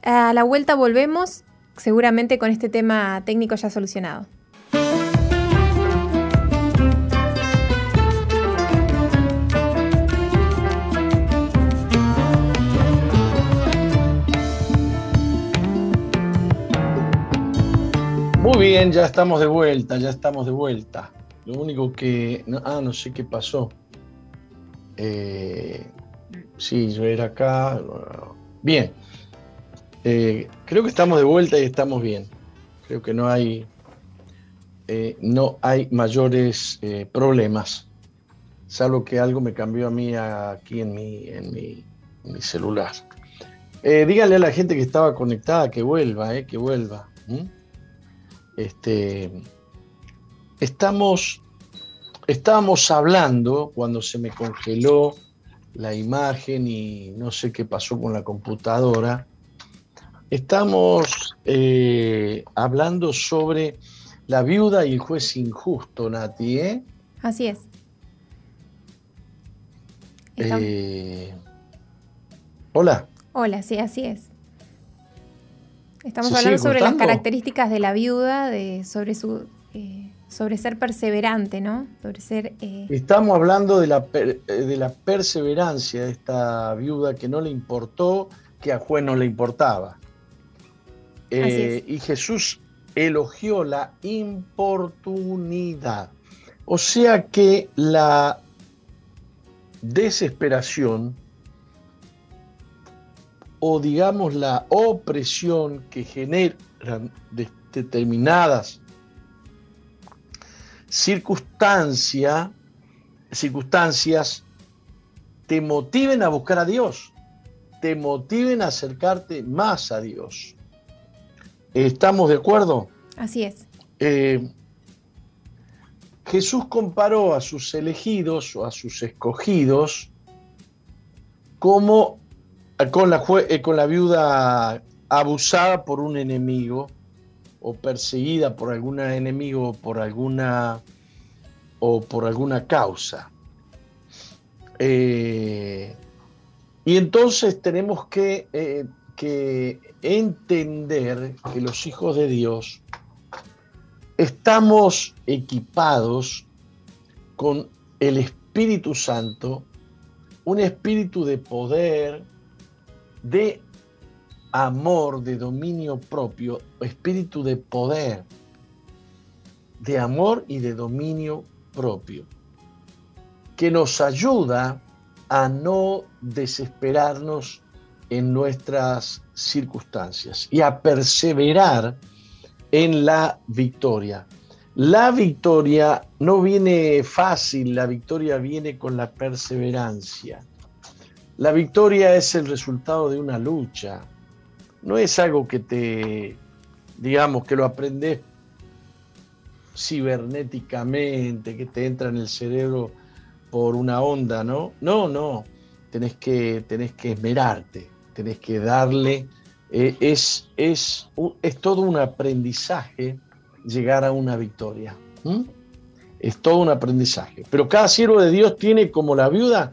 A la vuelta volvemos, seguramente con este tema técnico ya solucionado. Bien, ya estamos de vuelta, ya estamos de vuelta. Lo único que... ah, no sé qué pasó. Eh, sí, yo era acá. Bien. Eh, creo que estamos de vuelta y estamos bien. Creo que no hay... eh, no hay mayores eh, problemas, salvo que algo me cambió a mí aquí en mi, en mi, celular. Eh, díganle a la gente que estaba conectada que vuelva, que vuelva. Este, estamos, estábamos hablando cuando se me congeló la imagen y no sé qué pasó con la computadora. Estamos hablando sobre la viuda y el juez injusto, Nati, ¿eh? Así es. Eh, hola. Hola, sí, así es. Estamos hablando sobre las características de la viuda, de, sobre su eh, sobre ser perseverante, ¿no? Sobre ser. Eh, Estamos hablando de la, de la perseverancia de esta viuda que no le importó, que a juez no le importaba. Y Jesús elogió la importunidad. O sea que la desesperación o digamos la opresión que generan determinadas circunstancias, circunstancias te motiven a buscar a Dios, te motiven a acercarte más a Dios. ¿Estamos de acuerdo? Así es. Eh, Jesús comparó a sus elegidos o a sus escogidos como con la, eh, con la viuda abusada por un enemigo o perseguida por algún enemigo por alguna o por alguna causa. Eh, y entonces tenemos que que entender que los hijos de Dios estamos equipados con el Espíritu Santo, un espíritu de poder, de amor, de dominio propio, espíritu de poder, de amor y de dominio propio, que nos ayuda a no desesperarnos en nuestras circunstancias y a perseverar en la victoria. La victoria no viene fácil, la victoria viene con la perseverancia. La victoria es el resultado de una lucha, no es algo que te, digamos, que lo aprendes cibernéticamente, que te entra en el cerebro por una onda, ¿no? No, no, tenés que, tenés que esmerarte, tenés que darle, eh, es, es, es, todo un aprendizaje llegar a una victoria. Es todo un aprendizaje. Pero cada siervo de Dios tiene como la viuda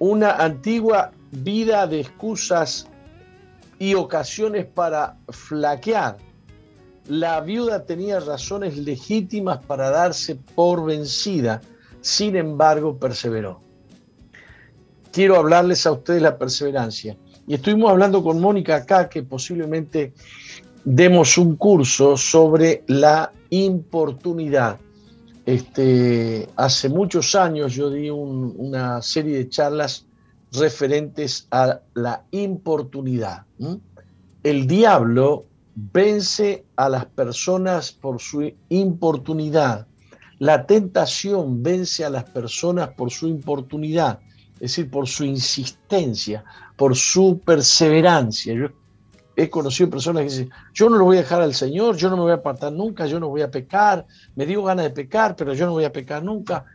una antigua vida de excusas y ocasiones para flaquear. La viuda tenía razones legítimas para darse por vencida, sin embargo perseveró. Quiero hablarles a ustedes la perseverancia. Y estuvimos hablando con Mónica acá que posiblemente demos un curso sobre la importunidad. Este, hace muchos años yo di una serie de charlas referentes a la importunidad. El diablo vence a las personas por su importunidad. La tentación vence a las personas por su importunidad es decir, por su insistencia, por su perseverancia. Yo he conocido personas que dicen, yo no lo voy a dejar al Señor, yo no me voy a apartar nunca, yo no voy a pecar, me dio ganas de pecar, pero yo no voy a pecar nunca.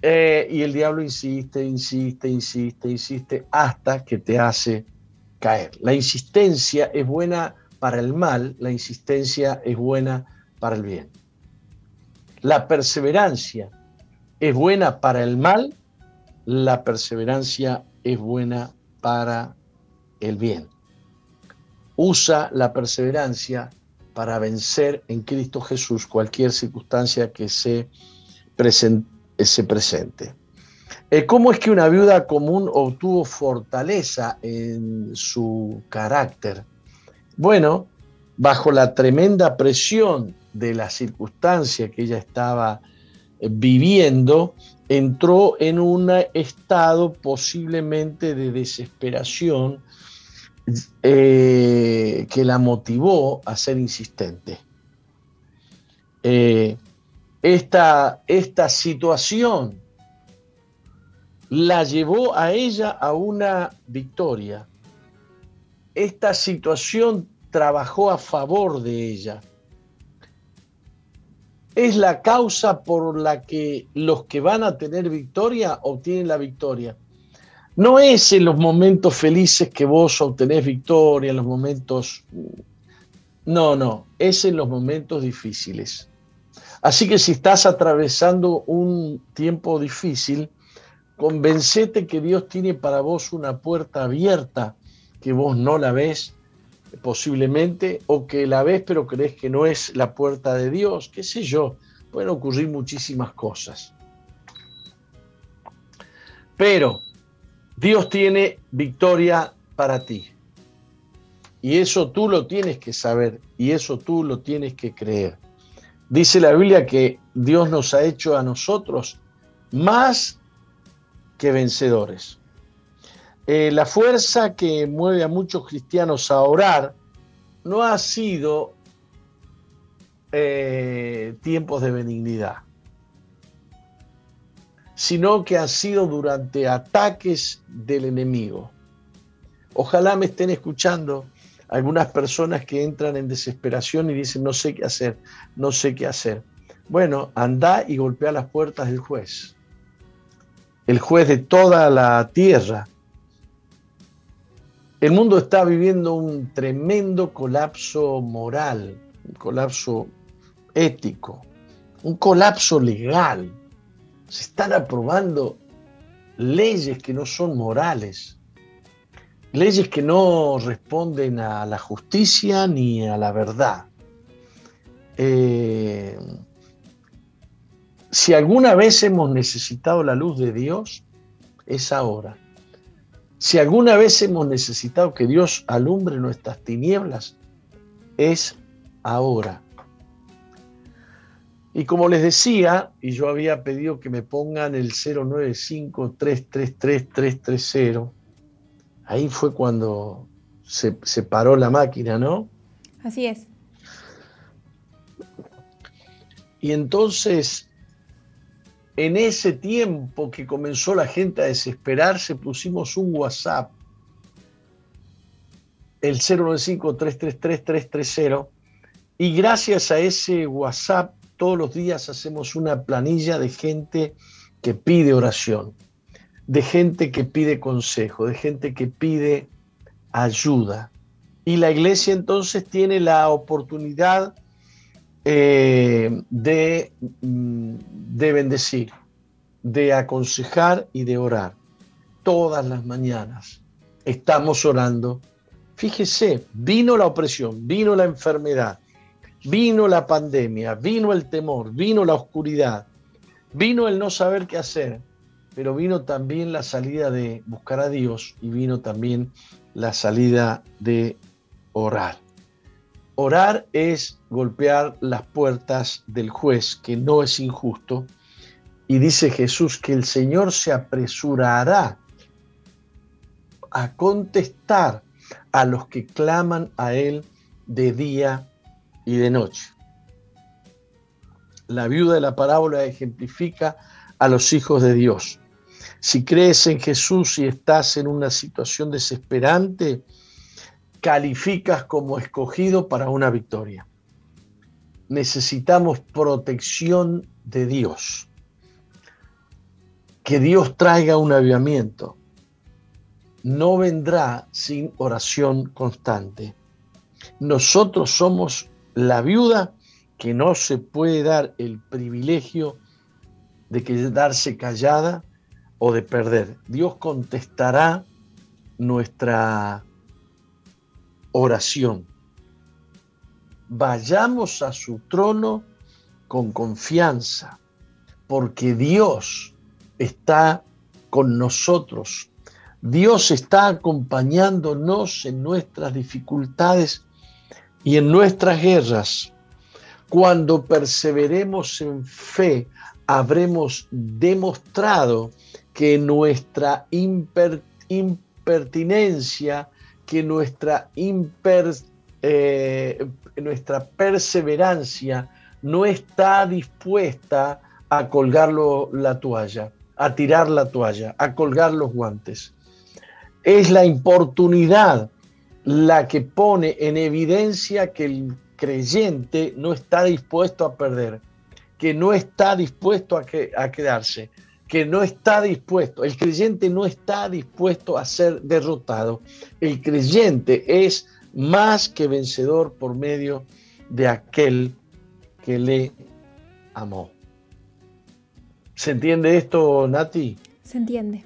Eh, y el diablo insiste, insiste, insiste, insiste, hasta que te hace caer. La insistencia es buena para el mal, la insistencia es buena para el bien. La perseverancia es buena para el mal, la perseverancia es buena para el bien. Usa la perseverancia para vencer en Cristo Jesús cualquier circunstancia que se, presente. Eh, ¿Cómo es que una viuda común obtuvo fortaleza en su carácter? Bueno, bajo la tremenda presión de la circunstancia que ella estaba eh, viviendo, entró en un estado posiblemente de desesperación eh, que la motivó a ser insistente. eh, esta, esta situación la llevó a ella a una victoria. Esta situación trabajó a favor de ella. Es la causa por la que los que van a tener victoria obtienen la victoria. No es en los momentos felices que vos obtenés victoria, en los momentos... No, no, es en los momentos difíciles. Así que si estás atravesando un tiempo difícil, convencete que Dios tiene para vos una puerta abierta, que vos no la ves posiblemente, o que la ves pero crees que no es la puerta de Dios, qué sé yo, pueden ocurrir muchísimas cosas. Pero Dios tiene victoria para ti. Y eso tú lo tienes que saber y eso tú lo tienes que creer. Dice la Biblia que Dios nos ha hecho a nosotros más que vencedores. Eh, la fuerza que mueve a muchos cristianos a orar no ha sido eh, tiempos de benignidad, sino que ha sido durante ataques del enemigo. Ojalá me estén escuchando algunas personas que entran en desesperación y dicen, no sé qué hacer, no sé qué hacer. Bueno, anda y golpea las puertas del juez, el juez de toda la tierra, el mundo está viviendo un tremendo colapso moral, un colapso ético, un colapso legal. Se están aprobando leyes que no son morales, leyes que no responden a la justicia ni a la verdad. Eh, si alguna vez hemos necesitado la luz de Dios, es ahora. Si alguna vez hemos necesitado que Dios alumbre nuestras tinieblas, es ahora. Y como les decía, y yo había pedido que me pongan el 095-333-330, ahí fue cuando se, se paró la máquina, ¿no? Así es. Y entonces en ese tiempo que comenzó la gente a desesperarse, pusimos un WhatsApp, el 095-333-330, y gracias a ese WhatsApp todos los días hacemos una planilla de gente que pide oración, de gente que pide consejo, de gente que pide ayuda. Y la iglesia entonces tiene la oportunidad eh, de, mm, de bendecir, de aconsejar y de orar. Todas las mañanas estamos orando. Fíjese, vino la opresión, vino la enfermedad, vino la pandemia, vino el temor, vino la oscuridad, vino el no saber qué hacer, pero vino también la salida de buscar a Dios y vino también la salida de orar. Orar es golpear las puertas del juez, que no es injusto. Y dice Jesús que el Señor se apresurará a contestar a los que claman a Él de día y de noche. La viuda de la parábola ejemplifica a los hijos de Dios. Si crees en Jesús y estás en una situación desesperante, calificas como escogido para una victoria. Necesitamos protección de Dios. Que Dios traiga un avivamiento. No vendrá sin oración constante. Nosotros somos la viuda que no se puede dar el privilegio de quedarse callada o de perder. Dios contestará nuestra oración. Vayamos a su trono con confianza, porque Dios está con nosotros. Dios está acompañándonos en nuestras dificultades y en nuestras guerras. Cuando perseveremos en fe, habremos demostrado que nuestra impertinencia que nuestra, eh, nuestra perseverancia no está dispuesta a colgar la toalla, a tirar la toalla, a colgar los guantes. Es la importunidad la que pone en evidencia que el creyente no está dispuesto a perder, que no está dispuesto a, a quedarse, que no está dispuesto, el creyente no está dispuesto a ser derrotado. El creyente es más que vencedor por medio de aquel que le amó. ¿Se entiende esto, Nati? Se entiende.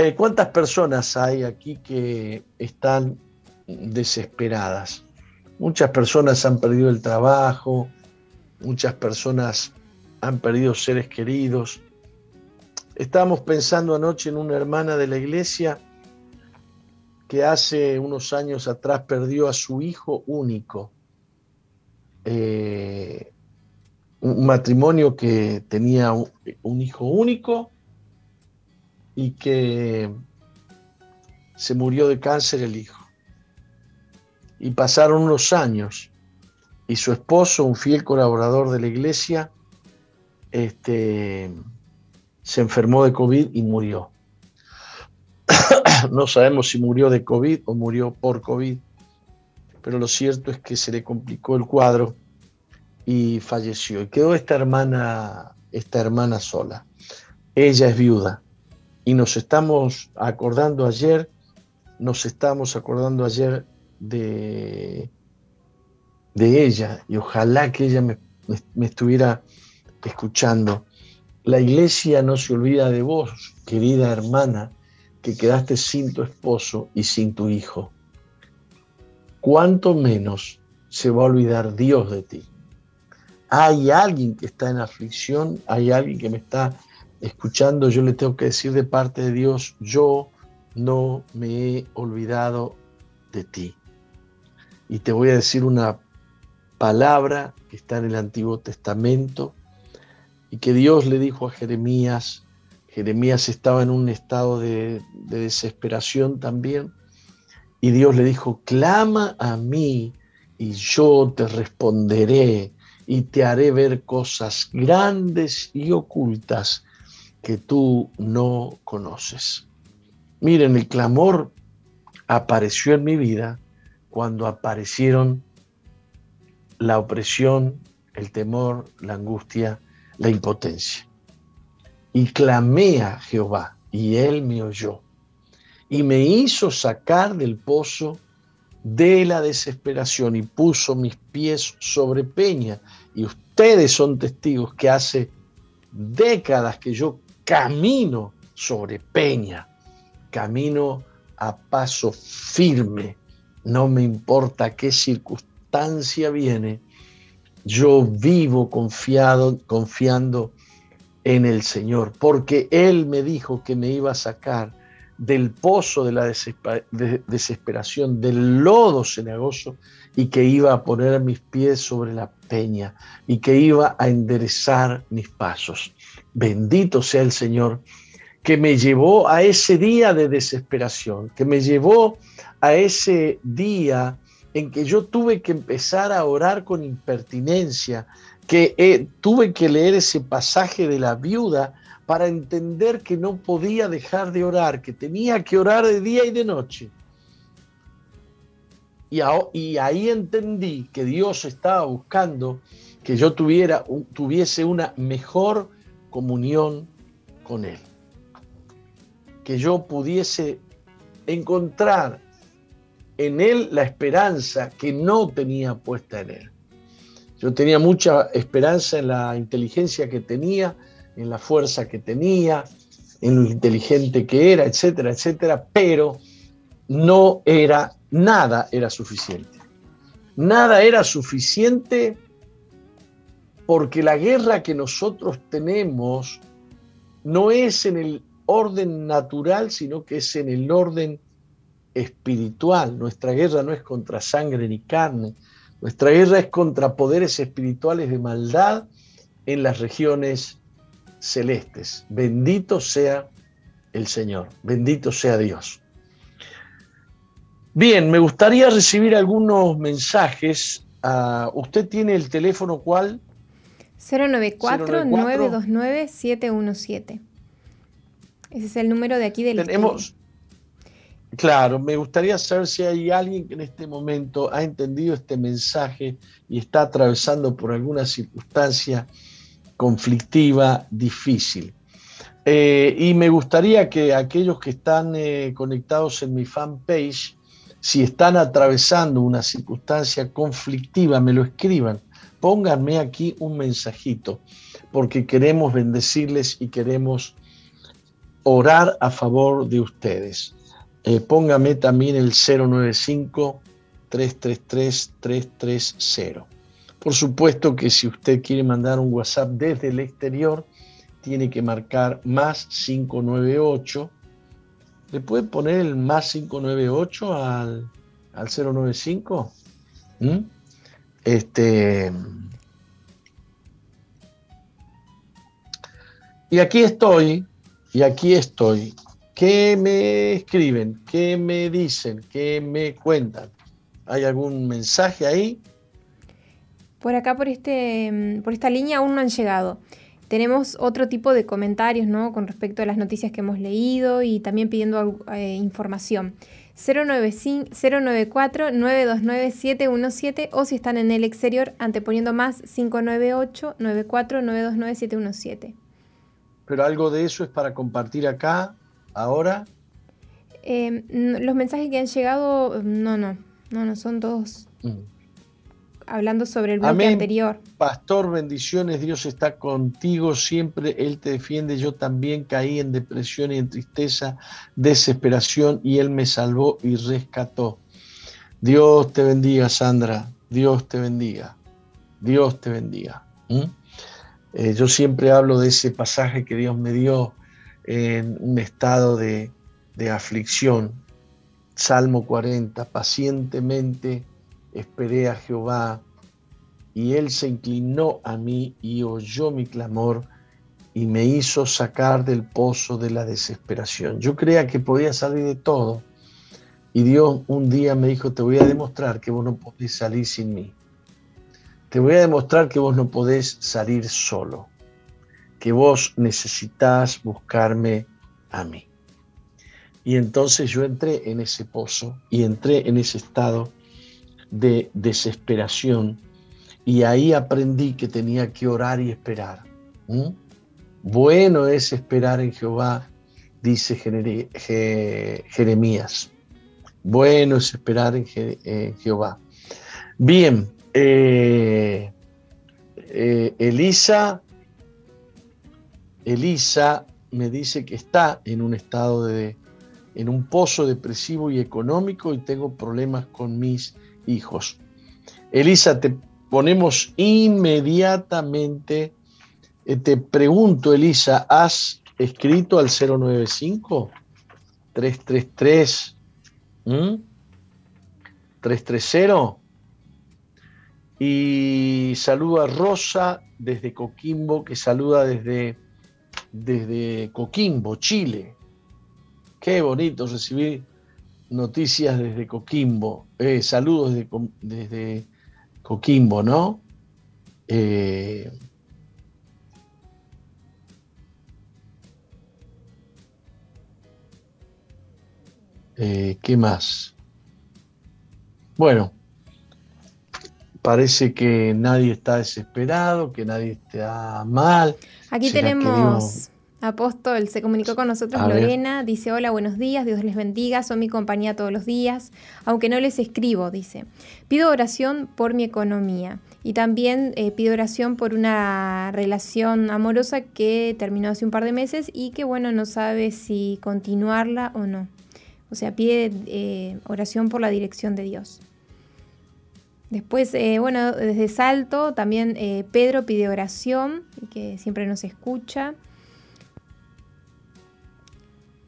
Eh, ¿Cuántas personas hay aquí que están desesperadas? Muchas personas han perdido el trabajo, muchas personas han perdido seres queridos. Estábamos pensando anoche en una hermana de la iglesia que hace unos años atrás perdió a su hijo único. Eh, un matrimonio que tenía un, hijo único y que se murió de cáncer el hijo. Y pasaron unos años y su esposo, un fiel colaborador de la iglesia, este, se enfermó de COVID y murió. no sabemos si murió de COVID o murió por COVID, pero lo cierto es que se le complicó el cuadro y falleció. Y quedó esta hermana, esta hermana sola. Ella es viuda. Y nos estamos acordando ayer, nos estamos acordando ayer de, de ella. Y ojalá que ella me, me estuviera escuchando. La iglesia no se olvida de vos, querida hermana, que quedaste sin tu esposo y sin tu hijo. ¿Cuánto menos se va a olvidar Dios de ti? hay alguien que está en aflicción, hay alguien que me está escuchando, yo le tengo que decir de parte de Dios, yo no me he olvidado de ti. Y te voy a decir una palabra que está en el Antiguo Testamento y que Dios le dijo a Jeremías, Jeremías estaba en un estado de, de desesperación también, y Dios le dijo, clama a mí y yo te responderé y te haré ver cosas grandes y ocultas que tú no conoces. Miren, el clamor apareció en mi vida cuando aparecieron la opresión, el temor, la angustia, la impotencia. Y clamé a Jehová y él me oyó y me hizo sacar del pozo de la desesperación y puso mis pies sobre peña. Y ustedes son testigos que hace décadas que yo camino sobre peña, camino a paso firme, no me importa qué circunstancia viene, yo vivo confiado, confiando en el Señor, porque Él me dijo que me iba a sacar del pozo de la desesperación, del lodo cenagoso, y que iba a poner mis pies sobre la y que iba a enderezar mis pasos. Bendito sea el Señor que me llevó a ese día de desesperación, que me llevó a ese día en que yo tuve que empezar a orar con impertinencia, que eh, tuve que leer ese pasaje de la viuda para entender que no podía dejar de orar, que tenía que orar de día y de noche. Y, ahí entendí que Dios estaba buscando que yo tuviera, tuviese una mejor comunión con Él. Que yo pudiese encontrar en Él la esperanza que no tenía puesta en Él. Yo tenía mucha esperanza en la inteligencia que tenía, en la fuerza que tenía, en lo inteligente que era, etcétera, etcétera, pero no era, nada era suficiente. Nada era suficiente porque la guerra que nosotros tenemos no es en el orden natural, sino que es en el orden espiritual. Nuestra guerra no es contra sangre ni carne, nuestra guerra es contra poderes espirituales de maldad en las regiones celestes. Bendito sea el Señor, bendito sea Dios. Bien, me gustaría recibir algunos mensajes. Ah, ¿Usted tiene el teléfono cuál? 094-929-717. Ese es el número de aquí del Tenemos. Claro, me gustaría saber si hay alguien que en este momento ha entendido este mensaje y está atravesando por alguna circunstancia conflictiva, difícil. Eh, y me gustaría que aquellos que están eh, conectados en mi fanpage, si están atravesando una circunstancia conflictiva, me lo escriban. Pónganme aquí un mensajito, porque queremos bendecirles y queremos orar a favor de ustedes. Eh, póngame también el 095-333-330. Por supuesto que si usted quiere mandar un WhatsApp desde el exterior, tiene que marcar más 598. ¿Le puede poner el más 598 al, al 095? ¿Mm? Este. Y aquí estoy, y aquí estoy. ¿Qué me escriben? ¿Qué me dicen? ¿Qué me cuentan? ¿Hay algún mensaje ahí? Por acá, por, este, por esta línea, aún no han llegado. Tenemos otro tipo de comentarios ¿no? con respecto a las noticias que hemos leído y también pidiendo eh, información. 094-929-717 o si están en el exterior anteponiendo más 598-94-929-717. Pero algo de eso es para compartir acá, ahora. Em, los mensajes que han llegado, no, no, no, no, son todos... Mm hablando sobre el bloque anterior. Pastor, bendiciones, Dios está contigo, siempre Él te defiende. Yo también caí en depresión y en tristeza, desesperación, y Él me salvó y rescató. Dios te bendiga, Sandra, Dios te bendiga, Dios te bendiga. Eh, yo siempre hablo de ese pasaje que Dios me dio en un estado de, de aflicción. Salmo 40, pacientemente esperé a Jehová, y él se inclinó a mí y oyó mi clamor y me hizo sacar del pozo de la desesperación. Yo creía que podía salir de todo. Y Dios un día me dijo, te voy a demostrar que vos no podés salir sin mí. Te voy a demostrar que vos no podés salir solo. Que vos necesitas buscarme a mí. Y entonces yo entré en ese pozo y entré en ese estado de desesperación y ahí aprendí que tenía que orar y esperar. Bueno es esperar en Jehová, dice Jeremías. Bueno es esperar en, Jehová. Bien, eh, eh, Elisa, Elisa me dice que está en un estado de, en un pozo depresivo y económico y tengo problemas con mis hijos. Elisa, te ponemos inmediatamente, eh, te pregunto, Elisa, ¿has escrito al 095 333 330? Y saludo a Rosa desde Coquimbo, que saluda desde, desde Coquimbo, Chile. Qué bonito recibir noticias desde Coquimbo, eh, saludos desde, Coquimbo, ¿no? Eh, eh, ¿Qué más? Bueno, parece que nadie está desesperado, que nadie está mal. Aquí tenemos Apóstol, se comunicó con nosotros Lorena, dice, hola, buenos días, Dios les bendiga, son mi compañía todos los días, aunque no les escribo, dice. Pido oración por mi economía y también eh, pido oración por una relación amorosa que terminó hace un par de meses y que, bueno, no sabe si continuarla o no. O sea, pide eh, oración por la dirección de Dios. Después, eh, bueno, desde Salto también Pedro pide oración, que siempre nos escucha.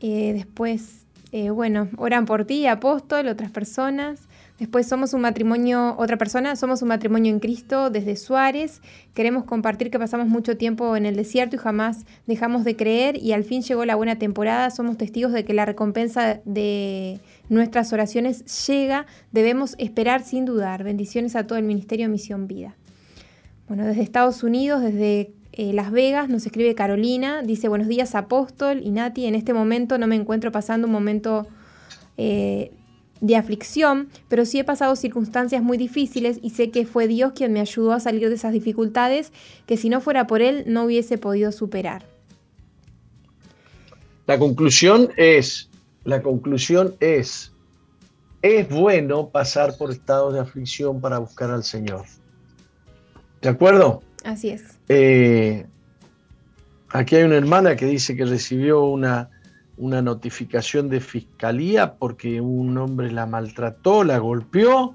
Eh, después, eh, bueno, oran por ti, apóstol, otras personas. Después somos un matrimonio, otra persona, somos un matrimonio en Cristo desde Suárez. Queremos compartir que pasamos mucho tiempo en el desierto y jamás dejamos de creer y al fin llegó la buena temporada. Somos testigos de que la recompensa de nuestras oraciones llega, debemos esperar sin dudar. Bendiciones a todo el Ministerio Misión Vida. Bueno, desde Estados Unidos, desde eh, Las Vegas, nos escribe Carolina, dice buenos días apóstol y Nati, en este momento no me encuentro pasando un momento eh, de aflicción, pero sí he pasado circunstancias muy difíciles y sé que fue Dios quien me ayudó a salir de esas dificultades que si no fuera por Él no hubiese podido superar. La conclusión es, la conclusión es, es bueno pasar por estados de aflicción para buscar al Señor. ¿De acuerdo? Así es. Eh, aquí hay una hermana que dice que recibió una, una notificación de fiscalía porque un hombre la maltrató, la golpeó.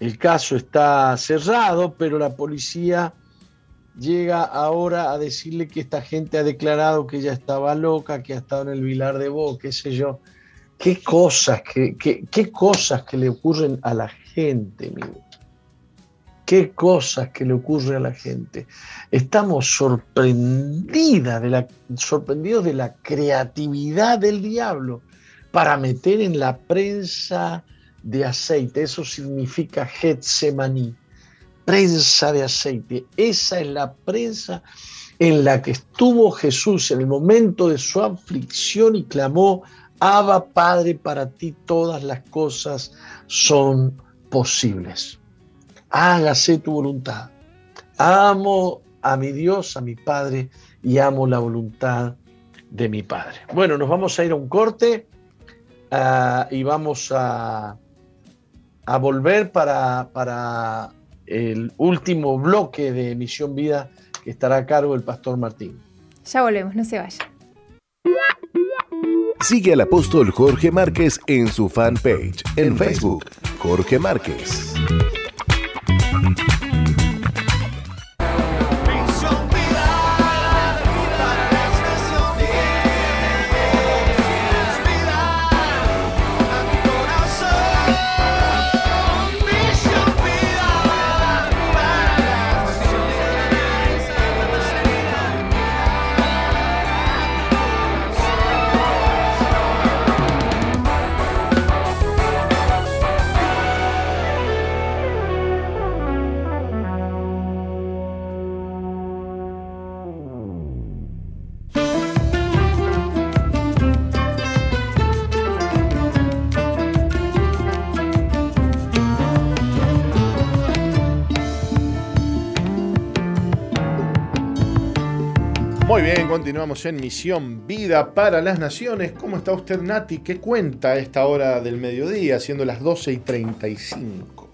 El caso está cerrado, pero la policía llega ahora a decirle que esta gente ha declarado que ella estaba loca, que ha estado en el Vilar de Bo, qué sé yo. Qué cosas, qué, qué, cosas que le ocurren a la gente, amigo qué cosas que le ocurre a la gente. Estamos de la, sorprendidos de la creatividad del diablo para meter en la prensa de aceite. Eso significa Getsemaní, prensa de aceite. Esa es la prensa en la que estuvo Jesús en el momento de su aflicción y clamó, Abba Padre, para ti todas las cosas son posibles hágase tu voluntad. Amo a mi Dios, a mi Padre, y amo la voluntad de mi Padre. Bueno, nos vamos a ir a un corte ah, y vamos a, a volver para, para el último bloque de Misión Vida que estará a cargo el pastor Martín. Ya volvemos, no se vaya. Sigue al apóstol Jorge Márquez en su fanpage en Facebook, Jorge Márquez. Thank you. Continuamos en Misión Vida para las Naciones. ¿Cómo está usted, Nati? ¿Qué cuenta a esta hora del mediodía, siendo las 12 y 35?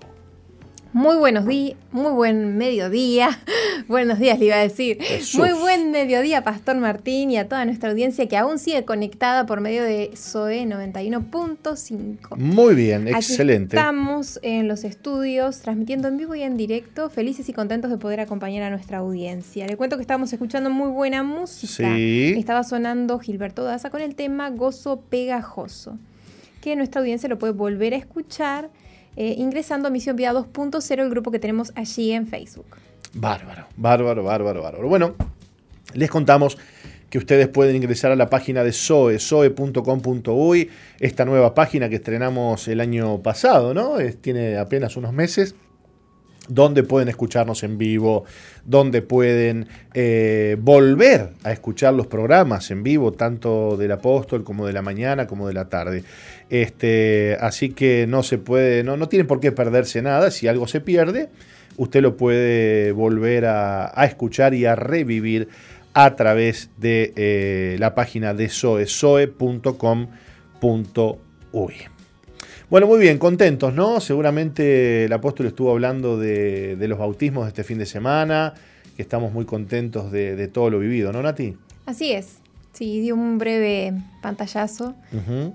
Muy buenos días, muy buen mediodía. Buenos días, le iba a decir. Muy buen mediodía, Pastor Martín, y a toda nuestra audiencia que aún sigue conectada por medio de SOE 91.5. Muy bien, excelente. estamos en los estudios, transmitiendo en vivo y en directo, felices y contentos de poder acompañar a nuestra audiencia. Le cuento que estamos escuchando muy buena música. Sí. Estaba sonando Gilberto Daza con el tema Gozo Pegajoso, que nuestra audiencia lo puede volver a escuchar eh, ingresando a Misión Vida 2.0, el grupo que tenemos allí en Facebook. Bárbaro, bárbaro, bárbaro, bárbaro. Bueno, les contamos que ustedes pueden ingresar a la página de SOE, soe.com.uy, esta nueva página que estrenamos el año pasado, ¿no? tiene apenas unos meses donde pueden escucharnos en vivo, donde pueden eh, volver a escuchar los programas en vivo, tanto del apóstol como de la mañana como de la tarde. Este, así que no se puede, no, no tiene por qué perderse nada. Si algo se pierde, usted lo puede volver a, escuchar y a revivir a través de eh, la página de soe. Bueno, muy bien, contentos, ¿no? Seguramente el apóstol estuvo hablando de, los bautismos de este fin de semana, que estamos muy contentos de, todo lo vivido, ¿no, Nati? Así es. Sí, dio un breve pantallazo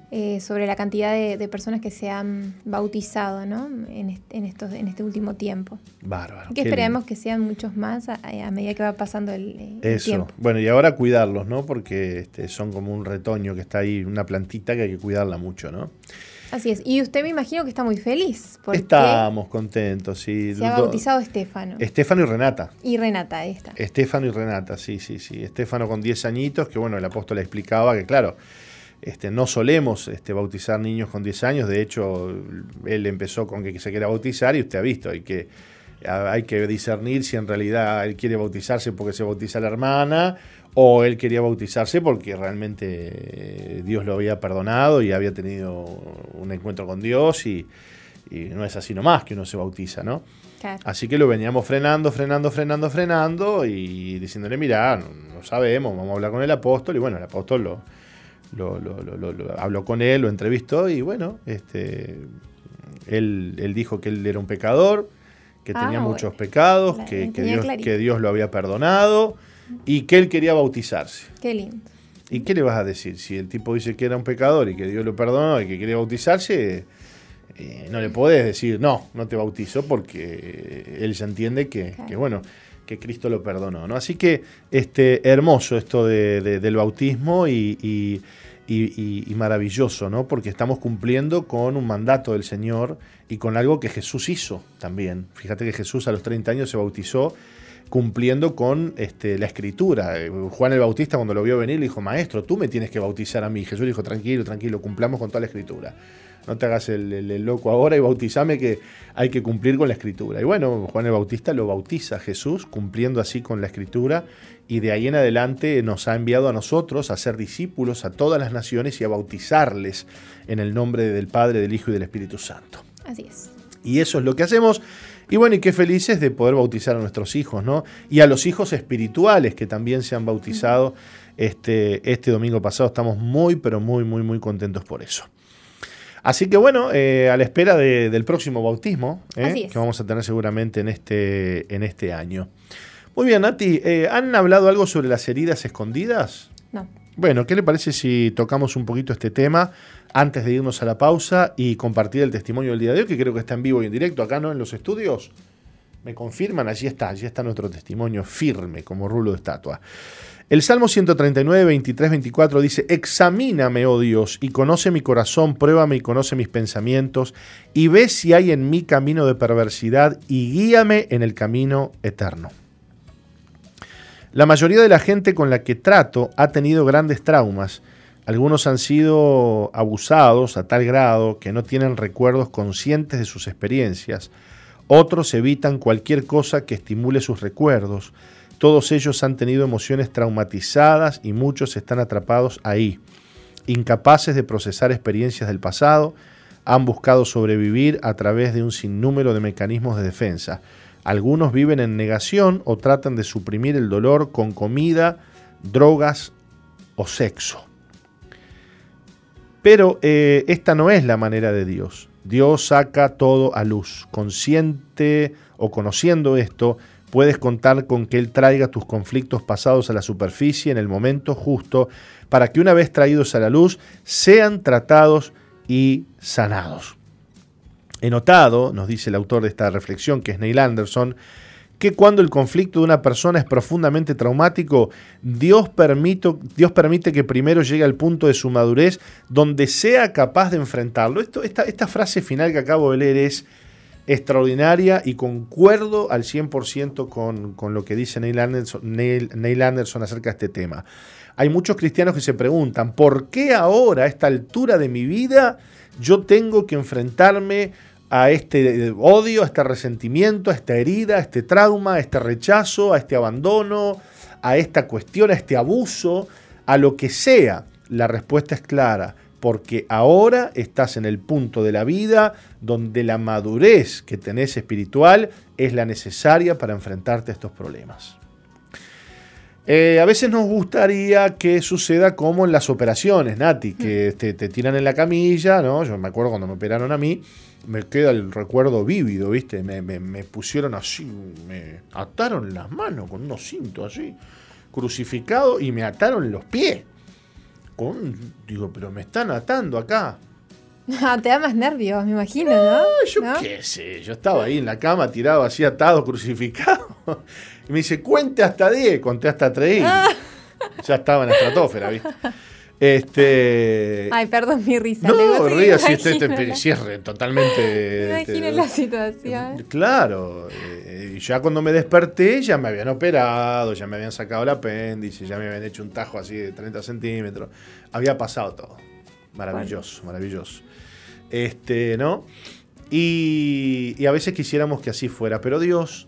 eh, sobre la cantidad de, personas que se han bautizado ¿no? en, estos, en este último tiempo. Bárbaro. Que esperemos que sean muchos más a, medida que va pasando el, Eso. tiempo. Bueno, y ahora cuidarlos, ¿no? Porque este, son como un retoño que está ahí, una plantita que hay que cuidarla mucho, ¿no? Así es. Y usted me imagino que está muy feliz. Porque Estamos contentos, sí. Se ha bautizado Estefano. Estefano y Renata. Y Renata, ahí está. Estefano y Renata, sí, sí, sí. Estefano con 10 añitos, que bueno, el apóstol le explicaba que, claro, Este, no solemos este, bautizar niños con 10 años, de hecho, él empezó con que se quiera bautizar y usted ha visto, hay que, hay que discernir si en realidad él quiere bautizarse porque se bautiza la hermana o él quería bautizarse porque realmente eh, Dios lo había perdonado y había tenido un encuentro con Dios y, no es así nomás que uno se bautiza, ¿no? Así que lo veníamos frenando, frenando, frenando, frenando y diciéndole, mira, no, sabemos, vamos a hablar con el apóstol. Y bueno, el apóstol lo, lo, habló con él, lo entrevistó y bueno, este, él, dijo que él era un pecador, que tenía ah, muchos pecados, que, Dios, que Dios lo había perdonado y que él quería bautizarse. Qué lindo. ¿Y qué le vas a decir? Si el tipo dice que era un pecador y que Dios lo perdonó y que quería bautizarse, eh, no le podés decir, no, no te bautizo, porque él ya entiende que, bueno, que Cristo lo perdonó. ¿no? Así que este, hermoso esto del bautismo y, y, maravilloso, ¿no? porque estamos cumpliendo con un mandato del Señor y con algo que Jesús hizo también. Fíjate que Jesús a los 30 años se bautizó cumpliendo con este, la escritura. Juan el Bautista cuando lo vio venir le dijo, maestro, tú me tienes que bautizar a mí. Jesús dijo, tranquilo, tranquilo, cumplamos con toda la escritura. No te hagas el, loco ahora y bautizame que hay que cumplir con la escritura. Y bueno, Juan el Bautista lo bautiza a Jesús, cumpliendo así con la escritura, y de ahí en adelante nos ha enviado a nosotros a ser discípulos a todas las naciones y a bautizarles en el nombre del Padre, del Hijo y del Espíritu Santo. Así es. Y eso es lo que hacemos. Y bueno, y qué felices de poder bautizar a nuestros hijos, ¿no? Y a los hijos espirituales que también se han bautizado este, este domingo pasado. Estamos muy, pero muy, muy, muy contentos por eso. Así que bueno, eh, a la espera del próximo bautismo, ¿eh? que vamos a tener seguramente en este, en este año. Muy bien, Nati, eh, ¿han hablado algo sobre las heridas escondidas? No. Bueno, ¿qué le parece si tocamos un poquito este tema? antes de irnos a la pausa y compartir el testimonio del día de hoy, que creo que está en vivo y en directo acá, ¿no? En los estudios. Me confirman, allí está, allí está nuestro testimonio firme como rulo de estatua. El Salmo 139, 23, 24 dice, Examíname, oh Dios, y conoce mi corazón, pruébame y conoce mis pensamientos, y ve si hay en mí camino de perversidad, y guíame en el camino eterno. La mayoría de la gente con la que trato ha tenido grandes traumas, algunos han sido abusados a tal grado que no tienen recuerdos conscientes de sus experiencias. Otros evitan cualquier cosa que estimule sus recuerdos. Todos ellos han tenido emociones traumatizadas y muchos están atrapados ahí. Incapaces de procesar experiencias del pasado, han buscado sobrevivir a través de un sinnúmero de mecanismos de defensa. Algunos viven en negación o tratan de suprimir el dolor con comida, drogas o sexo. Pero eh, esta no es la manera de Dios. Dios saca todo a luz. Consciente o conociendo esto, puedes contar con que Él traiga tus conflictos pasados a la superficie en el momento justo para que una vez traídos a la luz sean tratados y sanados. He notado, nos dice el autor de esta reflexión, que es Neil Anderson, que cuando el conflicto de una persona es profundamente traumático, Dios permite, que primero llegue al punto de su madurez donde sea capaz de enfrentarlo. Esto, esta, esta frase final que acabo de leer es extraordinaria y concuerdo al 100% con, con, lo que dice Neil Anderson, Neil Anderson acerca de este tema. Hay muchos cristianos que se preguntan, ¿por qué ahora, a esta altura de mi vida, yo tengo que enfrentarme a este odio, a este resentimiento, a esta herida, a este trauma, a este rechazo, a este abandono, a esta cuestión, a este abuso, a lo que sea. La respuesta es clara, porque ahora estás en el punto de la vida donde la madurez que tenés espiritual es la necesaria para enfrentarte a estos problemas. Eh, a veces nos gustaría que suceda como en las operaciones, Nati, que te, te, tiran en la camilla, ¿no? Yo me acuerdo cuando me operaron a mí, me queda el recuerdo vívido, ¿viste? Me, me, pusieron así, me ataron las manos con unos cintos así, crucificado, y me ataron los pies. Con, digo, pero me están atando acá. te da más nervios, me imagino, ¿no? yo qué sé, yo estaba ahí en la cama tirado así atado, crucificado. Y me dice, cuente hasta 10, conté hasta 3. Ah. Ya estaba en la estratosfera, ¿viste? Este. Ay, perdón mi risa. No, ría si este, cierre totalmente. Imaginen la situación. Claro. Eh, ya cuando me desperté, ya me habían operado, ya me habían sacado el apéndice, ya me habían hecho un tajo así de 30 centímetros. Había pasado todo. Maravilloso, maravilloso. Este, ¿no? Y, y a veces quisiéramos que así fuera, pero Dios,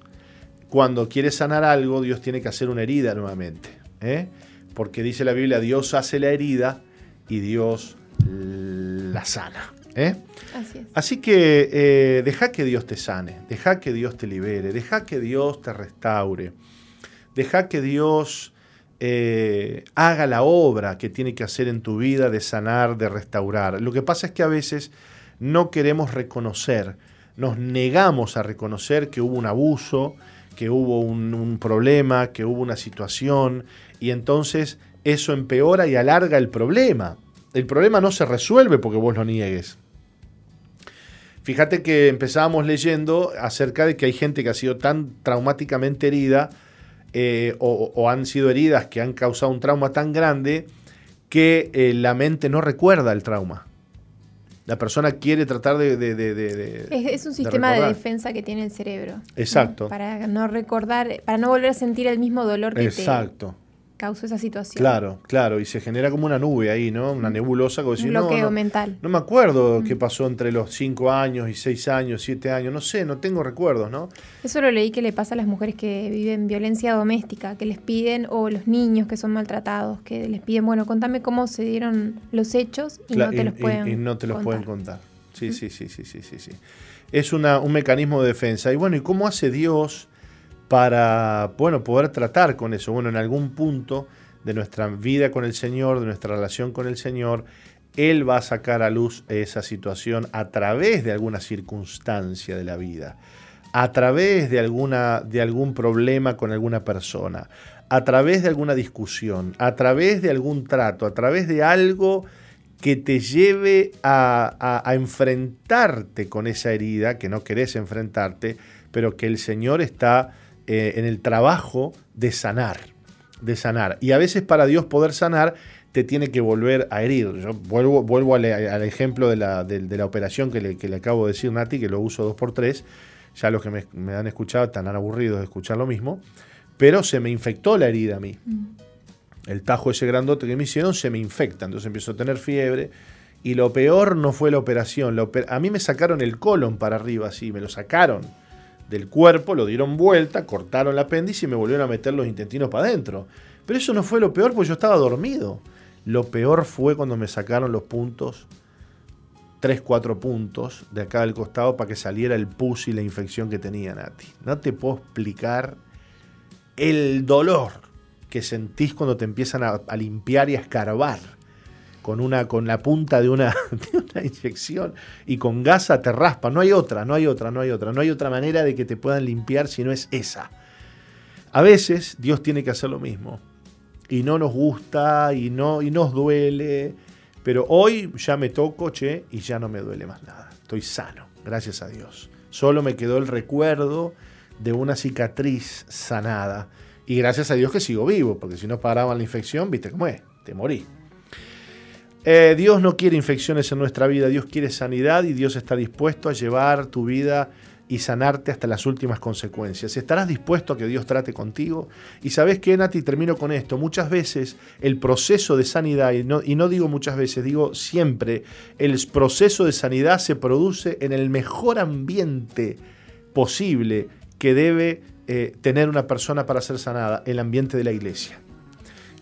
cuando quiere sanar algo, Dios tiene que hacer una herida nuevamente. ¿eh? Porque dice la Biblia, Dios hace la herida y Dios la sana. ¿eh? Así es. Así que eh, deja que Dios te sane, deja que Dios te libere, deja que Dios te restaure, deja que Dios eh, haga la obra que tiene que hacer en tu vida de sanar, de restaurar. Lo que pasa es que a veces no queremos reconocer, nos negamos a reconocer que hubo un abuso, que hubo un, un problema, que hubo una situación, y entonces eso empeora y alarga el problema. El problema no se resuelve porque vos lo niegues. Fíjate que empezábamos leyendo acerca de que hay gente que ha sido tan traumáticamente herida eh, o, o han sido heridas que han causado un trauma tan grande que eh, la mente no recuerda el trauma. La persona quiere tratar de... de- de- de- de- Es, es un sistema de, defensa que tiene el cerebro. ¿no? Exacto. Para no recordar, para no volver a sentir el mismo dolor que Exacto. Causó esa situación. Claro, claro. Y se genera como una nube ahí, ¿no? Una nebulosa. Como decir, bloqueo no, mental. no me acuerdo qué pasó entre los 5 años y 6 años, 7 años. No sé, no tengo recuerdos, ¿no? Eso lo leí que le pasa a las mujeres que viven violencia doméstica, que les piden, o los niños que son maltratados, que les piden, bueno, contame cómo se dieron los hechos y no te los pueden y no te los contar. pueden contar. Sí, sí, sí, sí, sí, sí, sí. Es una, un mecanismo de defensa. Y bueno, ¿y cómo hace Dios para, bueno, poder tratar con eso? Bueno, en algún punto de nuestra vida con el Señor, de nuestra relación con el Señor, Él va a sacar a luz esa situación a través de alguna circunstancia de la vida, a través de, alguna, de algún problema con alguna persona, a través de alguna discusión, a través de algún trato, a través de algo que te lleve a, a- a enfrentarte con esa herida que no querés enfrentarte, pero que el Señor está eh, en el trabajo de sanar, de sanar. Y a veces para Dios poder sanar te tiene que volver a herir. Yo vuelvo, vuelvo al, al ejemplo de la, de- de la operación que le, que le acabo de decir, Nati, que lo uso dos por tres. Ya los que me, me han escuchado están aburridos de escuchar lo mismo. Pero se me infectó la herida a mí el tajo ese grandote que me hicieron se me infecta, entonces empiezo a tener fiebre. Y lo peor no fue la operación. la oper- a mí me sacaron el colon para arriba, así, me lo sacaron del cuerpo, lo dieron vuelta, cortaron el apéndice y me volvieron a meter los intestinos para adentro. Pero eso no fue lo peor porque yo estaba dormido. Lo peor fue cuando me sacaron los puntos, 3, 4 puntos de acá del costado para que saliera el pus y la infección que tenía Nati. No te puedo explicar el dolor que sentís cuando te empiezan a, a limpiar y a escarbar con, una, con la punta de una, inyección y con gasa te raspa. No hay otra, no hay otra, no hay otra. No hay otra manera de que te puedan limpiar si no es esa. A veces Dios tiene que hacer lo mismo. Y no nos gusta y, no, y nos duele. Pero hoy ya me toco, che, y ya no me duele más nada. Estoy sano, gracias a Dios. Solo me quedó el recuerdo de una cicatriz sanada. Y gracias a Dios que sigo vivo, porque si no paraban la infección, viste cómo es, te morí. Eh, Dios no quiere infecciones en nuestra vida, Dios quiere sanidad y Dios está dispuesto a llevar tu vida y sanarte hasta las últimas consecuencias. ¿Estarás dispuesto a que Dios trate contigo? Y sabes qué, Nati, termino con esto. Muchas veces el proceso de sanidad, y no, y no digo muchas veces, digo siempre, el proceso de sanidad se produce en el mejor ambiente posible que debe eh, tener una persona para ser sanada, el ambiente de la iglesia.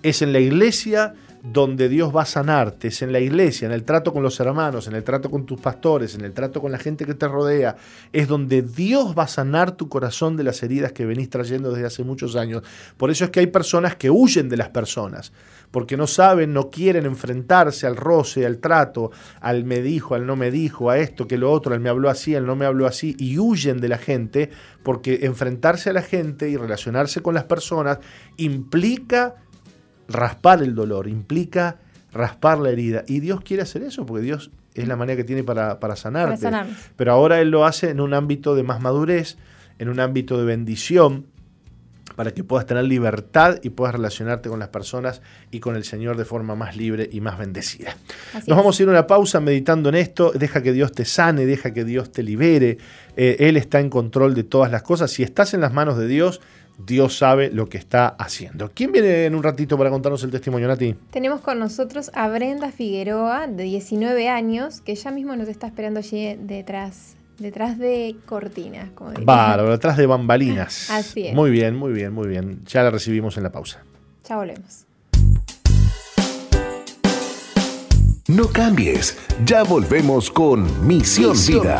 Es en la iglesia donde Dios va a sanarte, es en la iglesia, en el trato con los hermanos, en el trato con tus pastores, en el trato con la gente que te rodea, es donde Dios va a sanar tu corazón de las heridas que venís trayendo desde hace muchos años. Por eso es que hay personas que huyen de las personas, porque no saben, no quieren enfrentarse al roce, al trato, al me dijo, al no me dijo, a esto, que lo otro, al me habló así, al no me habló así, y huyen de la gente, porque enfrentarse a la gente y relacionarse con las personas implica raspar el dolor, implica raspar la herida. Y Dios quiere hacer eso, porque Dios es la manera que tiene para, para sanarte. Para. Pero ahora Él lo hace en un ámbito de más madurez, en un ámbito de bendición, para que puedas tener libertad y puedas relacionarte con las personas y con el Señor de forma más libre y más bendecida. Así Nos es. vamos a ir a una pausa meditando en esto. Deja que Dios te sane, deja que Dios te libere. Eh, Él está en control de todas las cosas. Si estás en las manos de Dios, Dios sabe lo que está haciendo. ¿Quién viene en un ratito para contarnos el testimonio, Nati? Tenemos con nosotros a Brenda Figueroa, de 19 años, que ya mismo nos está esperando allí detrás, detrás de cortinas. Como Bárbaro, detrás de bambalinas. Así es. Muy bien, muy bien, muy bien. Ya la recibimos en la pausa. Ya volvemos. No cambies, ya volvemos con Misión, Vida.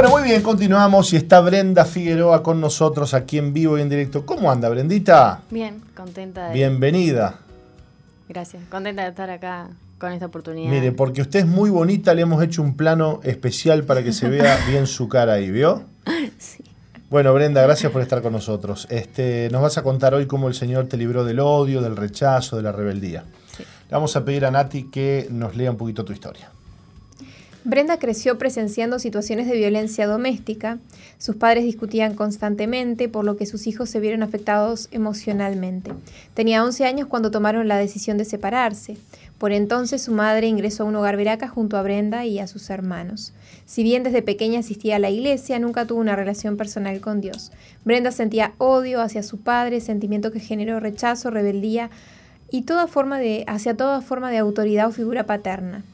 Bueno, muy bien, continuamos y está Brenda Figueroa con nosotros aquí en vivo y en directo. ¿Cómo anda, Brendita? Bien, contenta de... Bienvenida. Gracias, contenta de estar acá con esta oportunidad. Mire, porque usted es muy bonita, le hemos hecho un plano especial para que se vea bien su cara ahí, ¿vio? Sí. Bueno, Brenda, gracias por estar con nosotros. Este, nos vas a contar hoy cómo el Señor te libró del odio, del rechazo, de la rebeldía. Sí. Le vamos a pedir a Nati que nos lea un poquito tu historia. Brenda creció presenciando situaciones de violencia doméstica. Sus padres discutían constantemente, por lo que sus hijos se vieron afectados emocionalmente. Tenía 11 años cuando tomaron la decisión de separarse. Por entonces su madre ingresó a un hogar veraca junto a Brenda y a sus hermanos. Si bien desde pequeña asistía a la iglesia, nunca tuvo una relación personal con Dios. Brenda sentía odio hacia su padre, sentimiento que generó rechazo, rebeldía y toda forma de, hacia toda forma de autoridad o figura paterna.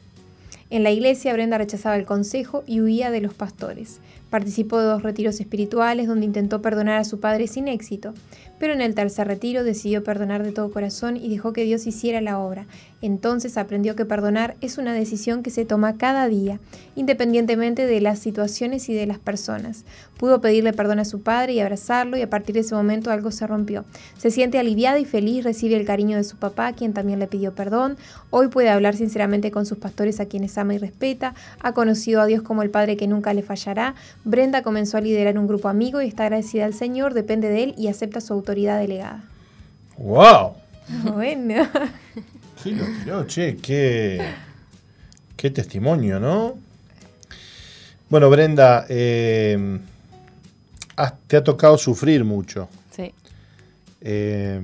En la iglesia, Brenda rechazaba el consejo y huía de los pastores. Participó de dos retiros espirituales donde intentó perdonar a su padre sin éxito, pero en el tercer retiro decidió perdonar de todo corazón y dejó que Dios hiciera la obra. Entonces aprendió que perdonar es una decisión que se toma cada día, independientemente de las situaciones y de las personas. Pudo pedirle perdón a su padre y abrazarlo y a partir de ese momento algo se rompió. Se siente aliviada y feliz, recibe el cariño de su papá, quien también le pidió perdón. Hoy puede hablar sinceramente con sus pastores a quienes ama y respeta. Ha conocido a Dios como el Padre que nunca le fallará. Brenda comenzó a liderar un grupo amigo y está agradecida al Señor, depende de Él y acepta su autoridad delegada. ¡Wow! Bueno. Sí, lo tiró, che, qué, qué testimonio, ¿no? Bueno, Brenda, eh, has- te ha tocado sufrir mucho. Sí, Eh,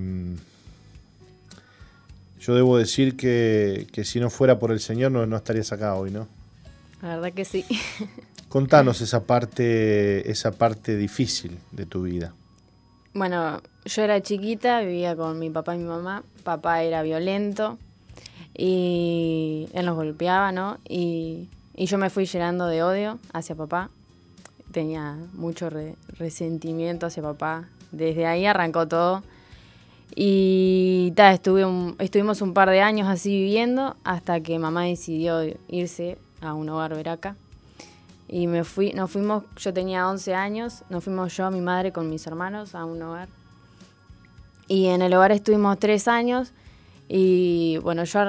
yo debo decir que, que si no fuera por el Señor no, no estarías acá hoy, ¿no? la verdad que sí. Contanos esa parte, esa parte difícil de tu vida. Bueno, yo era chiquita, vivía con mi papá y mi mamá. Papá era violento y él nos golpeaba, ¿no? Y, yo me fui llenando de odio hacia papá. Tenía mucho re- resentimiento hacia papá. Desde ahí arrancó todo. Y estuvimos un par de años así viviendo hasta que mamá decidió irse a un hogar veraca. Y me fui, nos fuimos, yo tenía 11 años, nos fuimos yo, mi madre con mis hermanos a un hogar. Y en el hogar estuvimos tres años y bueno, yo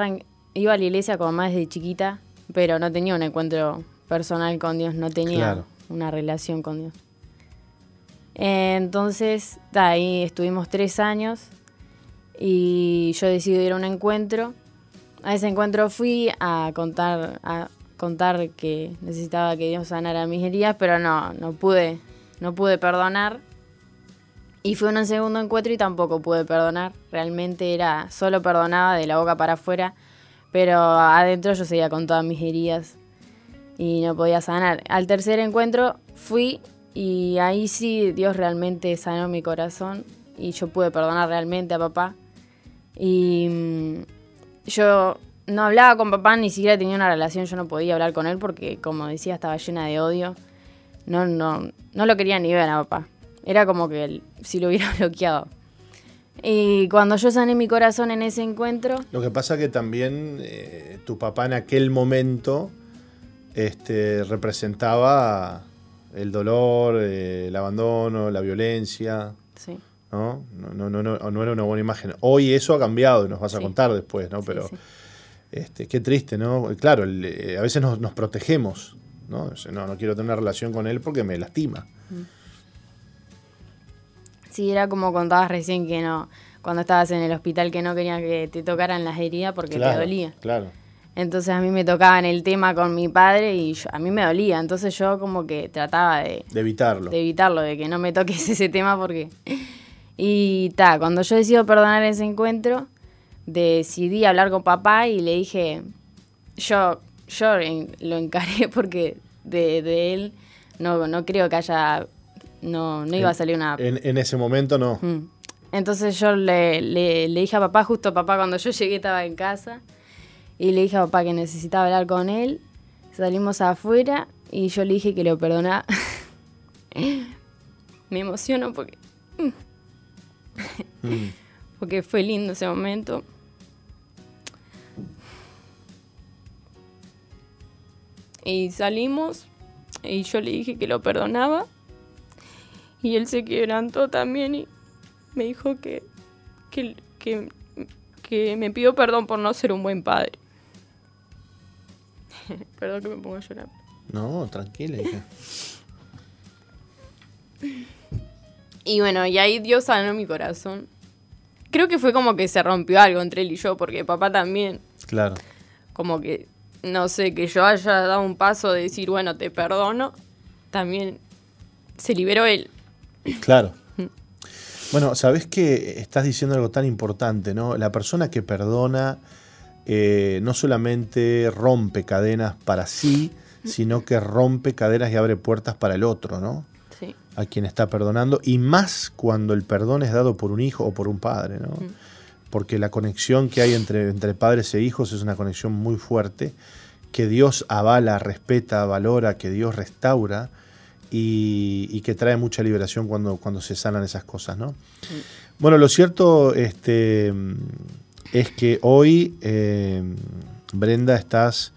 iba a la iglesia como más desde chiquita, pero no tenía un encuentro personal con Dios, no tenía Claro. una relación con Dios. Entonces, ahí estuvimos tres años y yo decidí ir a un encuentro. A ese encuentro fui a contar, a contar que necesitaba que Dios sanara mis heridas, pero no, no pude, no pude perdonar. Y fue un segundo encuentro y tampoco pude perdonar. Realmente era, solo perdonaba de la boca para afuera, pero adentro yo seguía con todas mis heridas y no podía sanar. Al tercer encuentro fui y ahí sí Dios realmente sanó mi corazón y yo pude perdonar realmente a papá. Y mm, yo no hablaba con papá, ni siquiera tenía una relación, yo no podía hablar con él porque, como decía, estaba llena de odio. No, no, no lo quería ni ver a papá. Era como que si lo hubiera bloqueado. Y cuando yo sané mi corazón en ese encuentro... Lo que pasa que también eh, tu papá en aquel momento este, representaba el dolor, eh, el abandono, la violencia. Sí. ¿no? No, no, no, no, era una buena imagen. Hoy eso ha cambiado y nos vas a contar después, ¿no? Pero Este, qué triste, ¿no? Claro, eh, a veces nos, nos protegemos, ¿no? ¿no? No quiero tener una relación con él porque me lastima. Mm. Sí, era como contabas recién que no, cuando estabas en el hospital que no quería que te tocaran las heridas porque te dolía. Claro. Entonces a mí me tocaban el tema con mi padre y a mí me dolía. Entonces yo como que trataba de... De evitarlo. De evitarlo, de que no me toques ese tema porque... Y ta, cuando yo decido perdonar ese encuentro, decidí hablar con papá y le dije, yo, yo lo encaré porque de, él no, no creo que haya, no, no iba a salir una... En, ese momento no. Mm. Entonces yo le, le, le dije a papá, justo papá cuando yo llegué estaba en casa y le dije a papá que necesitaba hablar con él. Salimos afuera y yo le dije que lo perdonaba. Me emociono porque. Mm. Porque fue lindo ese momento. Y salimos y yo le dije que lo perdonaba. Y él se quebrantó también y me dijo que, que, que, que me pidió perdón por no ser un buen padre. Perdón que me pongo a llorar. No, tranquila, hija. Y bueno, y ahí Dios sanó mi corazón. Creo que fue como que se rompió algo entre él y yo, porque papá también. Claro. Como que, no sé, que yo haya dado un paso de decir, bueno, te perdono, también se liberó él. Claro. bueno, sabes que estás diciendo algo tan importante, ¿no? La persona que perdona eh, no solamente rompe cadenas para sí, sino que rompe cadenas y abre puertas para el otro, ¿no? Sí. A quien está perdonando, y más cuando el perdón es dado por un hijo o por un padre, ¿no? Porque la conexión que hay entre, entre padres e hijos es una conexión muy fuerte, que Dios avala, respeta, valora, que Dios restaura y, que trae mucha liberación cuando, cuando se sanan esas cosas, ¿no? Bueno, lo cierto, este es que hoy, eh, Brenda, estás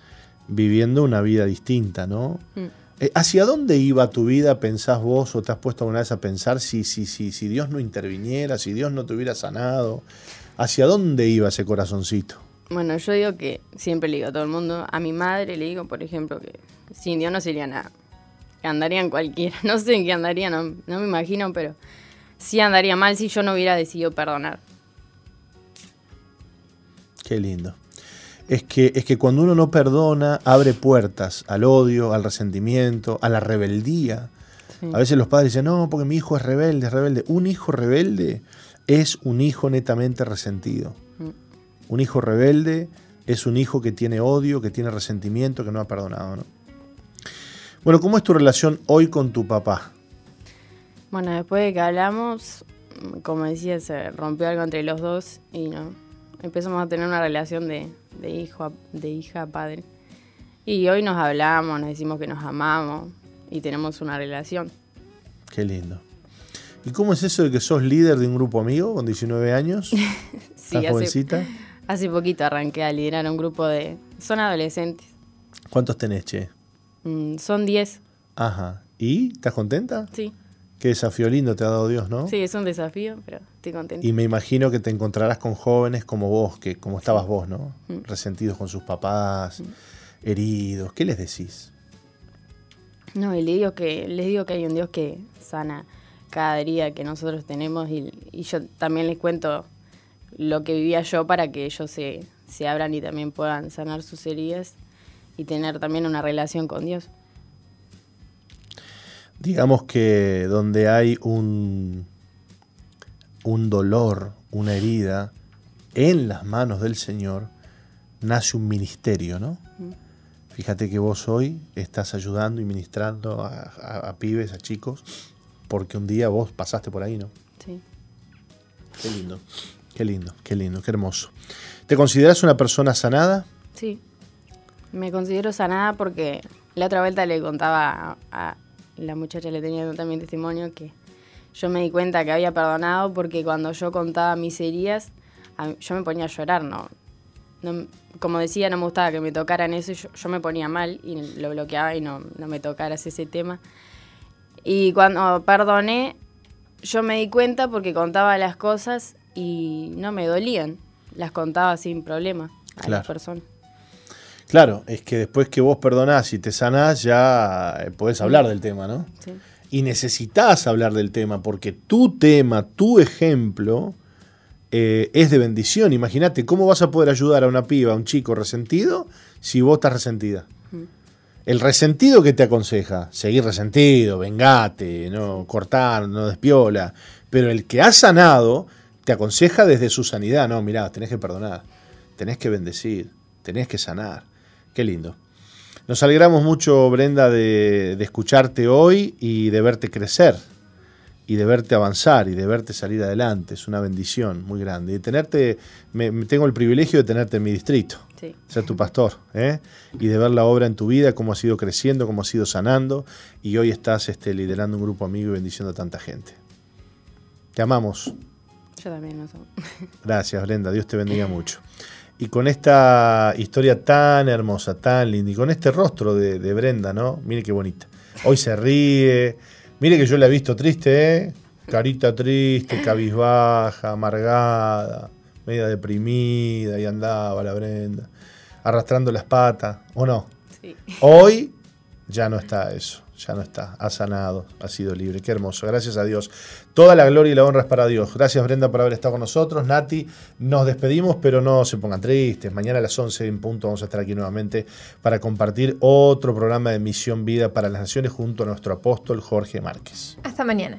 viviendo una vida distinta, ¿no? Mm. Eh, ¿Hacia dónde iba tu vida, pensás vos, o te has puesto alguna vez a pensar si, si, si, si Dios no interviniera, si Dios no te hubiera sanado? ¿Hacia dónde iba ese corazoncito? Bueno, yo digo que siempre le digo a todo el mundo, a mi madre le digo, por ejemplo, que sin Dios no sería nada. Que andaría en cualquiera. No sé en qué andaría, no, no me imagino, pero sí andaría mal si yo no hubiera decidido perdonar. Qué lindo. Es que, es que cuando uno no perdona, abre puertas al odio, al resentimiento, a la rebeldía. A veces los padres dicen, no, porque mi hijo es rebelde, es rebelde. Un hijo rebelde es un hijo netamente resentido. Mm. Un hijo rebelde es un hijo que tiene odio, que tiene resentimiento, que no ha perdonado. ¿no? Bueno, ¿cómo es tu relación hoy con tu papá? Bueno, después de que hablamos, como decía, se rompió algo entre los dos y no, empezamos a tener una relación de, hijo de hija a padre. Y hoy nos hablamos, nos decimos que nos amamos y tenemos una relación. Qué lindo. ¿Y cómo es eso de que sos líder de un grupo amigo con 19 años? sí, jovencita? Hace, poquito arranqué a liderar un grupo de... Son adolescentes. ¿Cuántos tenés, Che? Mm, son 10. Ajá. ¿Y? ¿Estás contenta? Sí. Qué desafío lindo te ha dado Dios, ¿no? Sí, es un desafío, pero estoy contenta. Y me imagino que te encontrarás con jóvenes como vos, que como estabas vos, ¿no? Mm. Resentidos con sus papás, mm. heridos. ¿Qué les decís? No, y les digo que, les digo que hay un Dios que sana cada herida que nosotros tenemos y, yo también les cuento lo que vivía yo para que ellos se, se abran y también puedan sanar sus heridas. y tener también una relación con Dios. Digamos que donde hay un, un dolor, una herida en las manos del Señor, nace un ministerio, ¿no? Fíjate que vos hoy estás ayudando y ministrando a, pibes, a chicos, porque un día vos pasaste por ahí, ¿no? Sí. Qué lindo, qué lindo, qué lindo, qué hermoso. ¿Te consideras una persona sanada? Sí, me considero sanada porque la otra vuelta le contaba a, la muchacha, le tenía también testimonio que yo me di cuenta que había perdonado porque cuando yo contaba mis heridas, yo me ponía a llorar, ¿no? como decía, no me gustaba que me tocaran eso, yo, yo me ponía mal y lo bloqueaba y no, no me tocaras ese tema. Y cuando perdoné, yo me di cuenta porque contaba las cosas y no me dolían, las contaba sin problema a las personas. Claro, es que después que vos perdonás y te sanás, ya eh, podés hablar del tema, ¿no? Sí. Y necesitas hablar del tema, porque tu tema, tu ejemplo, eh, es de bendición. Imagínate, ¿cómo vas a poder ayudar a una piba, a un chico resentido, si vos estás resentida? El resentido que te aconseja, seguir resentido, vengate, no cortar, no despiola. Pero el que ha sanado te aconseja desde su sanidad, no, mirá, tenés que perdonar, tenés que bendecir, tenés que sanar. Qué lindo. Nos alegramos mucho, Brenda, de escucharte hoy y de verte crecer y de verte avanzar y de verte salir adelante. Es una bendición muy grande. Y tenerte, me, tengo el privilegio de tenerte en mi distrito, ser tu pastor, ¿eh? y de ver la obra en tu vida, cómo ha sido creciendo, cómo ha sido sanando, y hoy estás este, liderando un grupo amigo y bendiciendo a tanta gente. Te amamos. Yo también nos amo. Gracias, Brenda. Dios te bendiga mucho. Y con esta historia tan hermosa, tan linda, y con este rostro de, de Brenda, ¿no? Mire qué bonita. Hoy se ríe Mire que yo la he visto triste, ¿eh? Carita triste, cabizbaja, amargada, media deprimida y andaba la Brenda, arrastrando las patas, ¿o no? Sí. Hoy ya no está eso, ya no está, ha sanado, ha sido libre, qué hermoso, gracias a Dios. Toda la gloria y la honra es para Dios. Gracias Brenda por haber estado con nosotros. Nati, nos despedimos, pero no se pongan tristes. Mañana a las 11 en punto vamos a estar aquí nuevamente para compartir otro programa de Misión Vida para las Naciones junto a nuestro apóstol Jorge Márquez. Hasta mañana.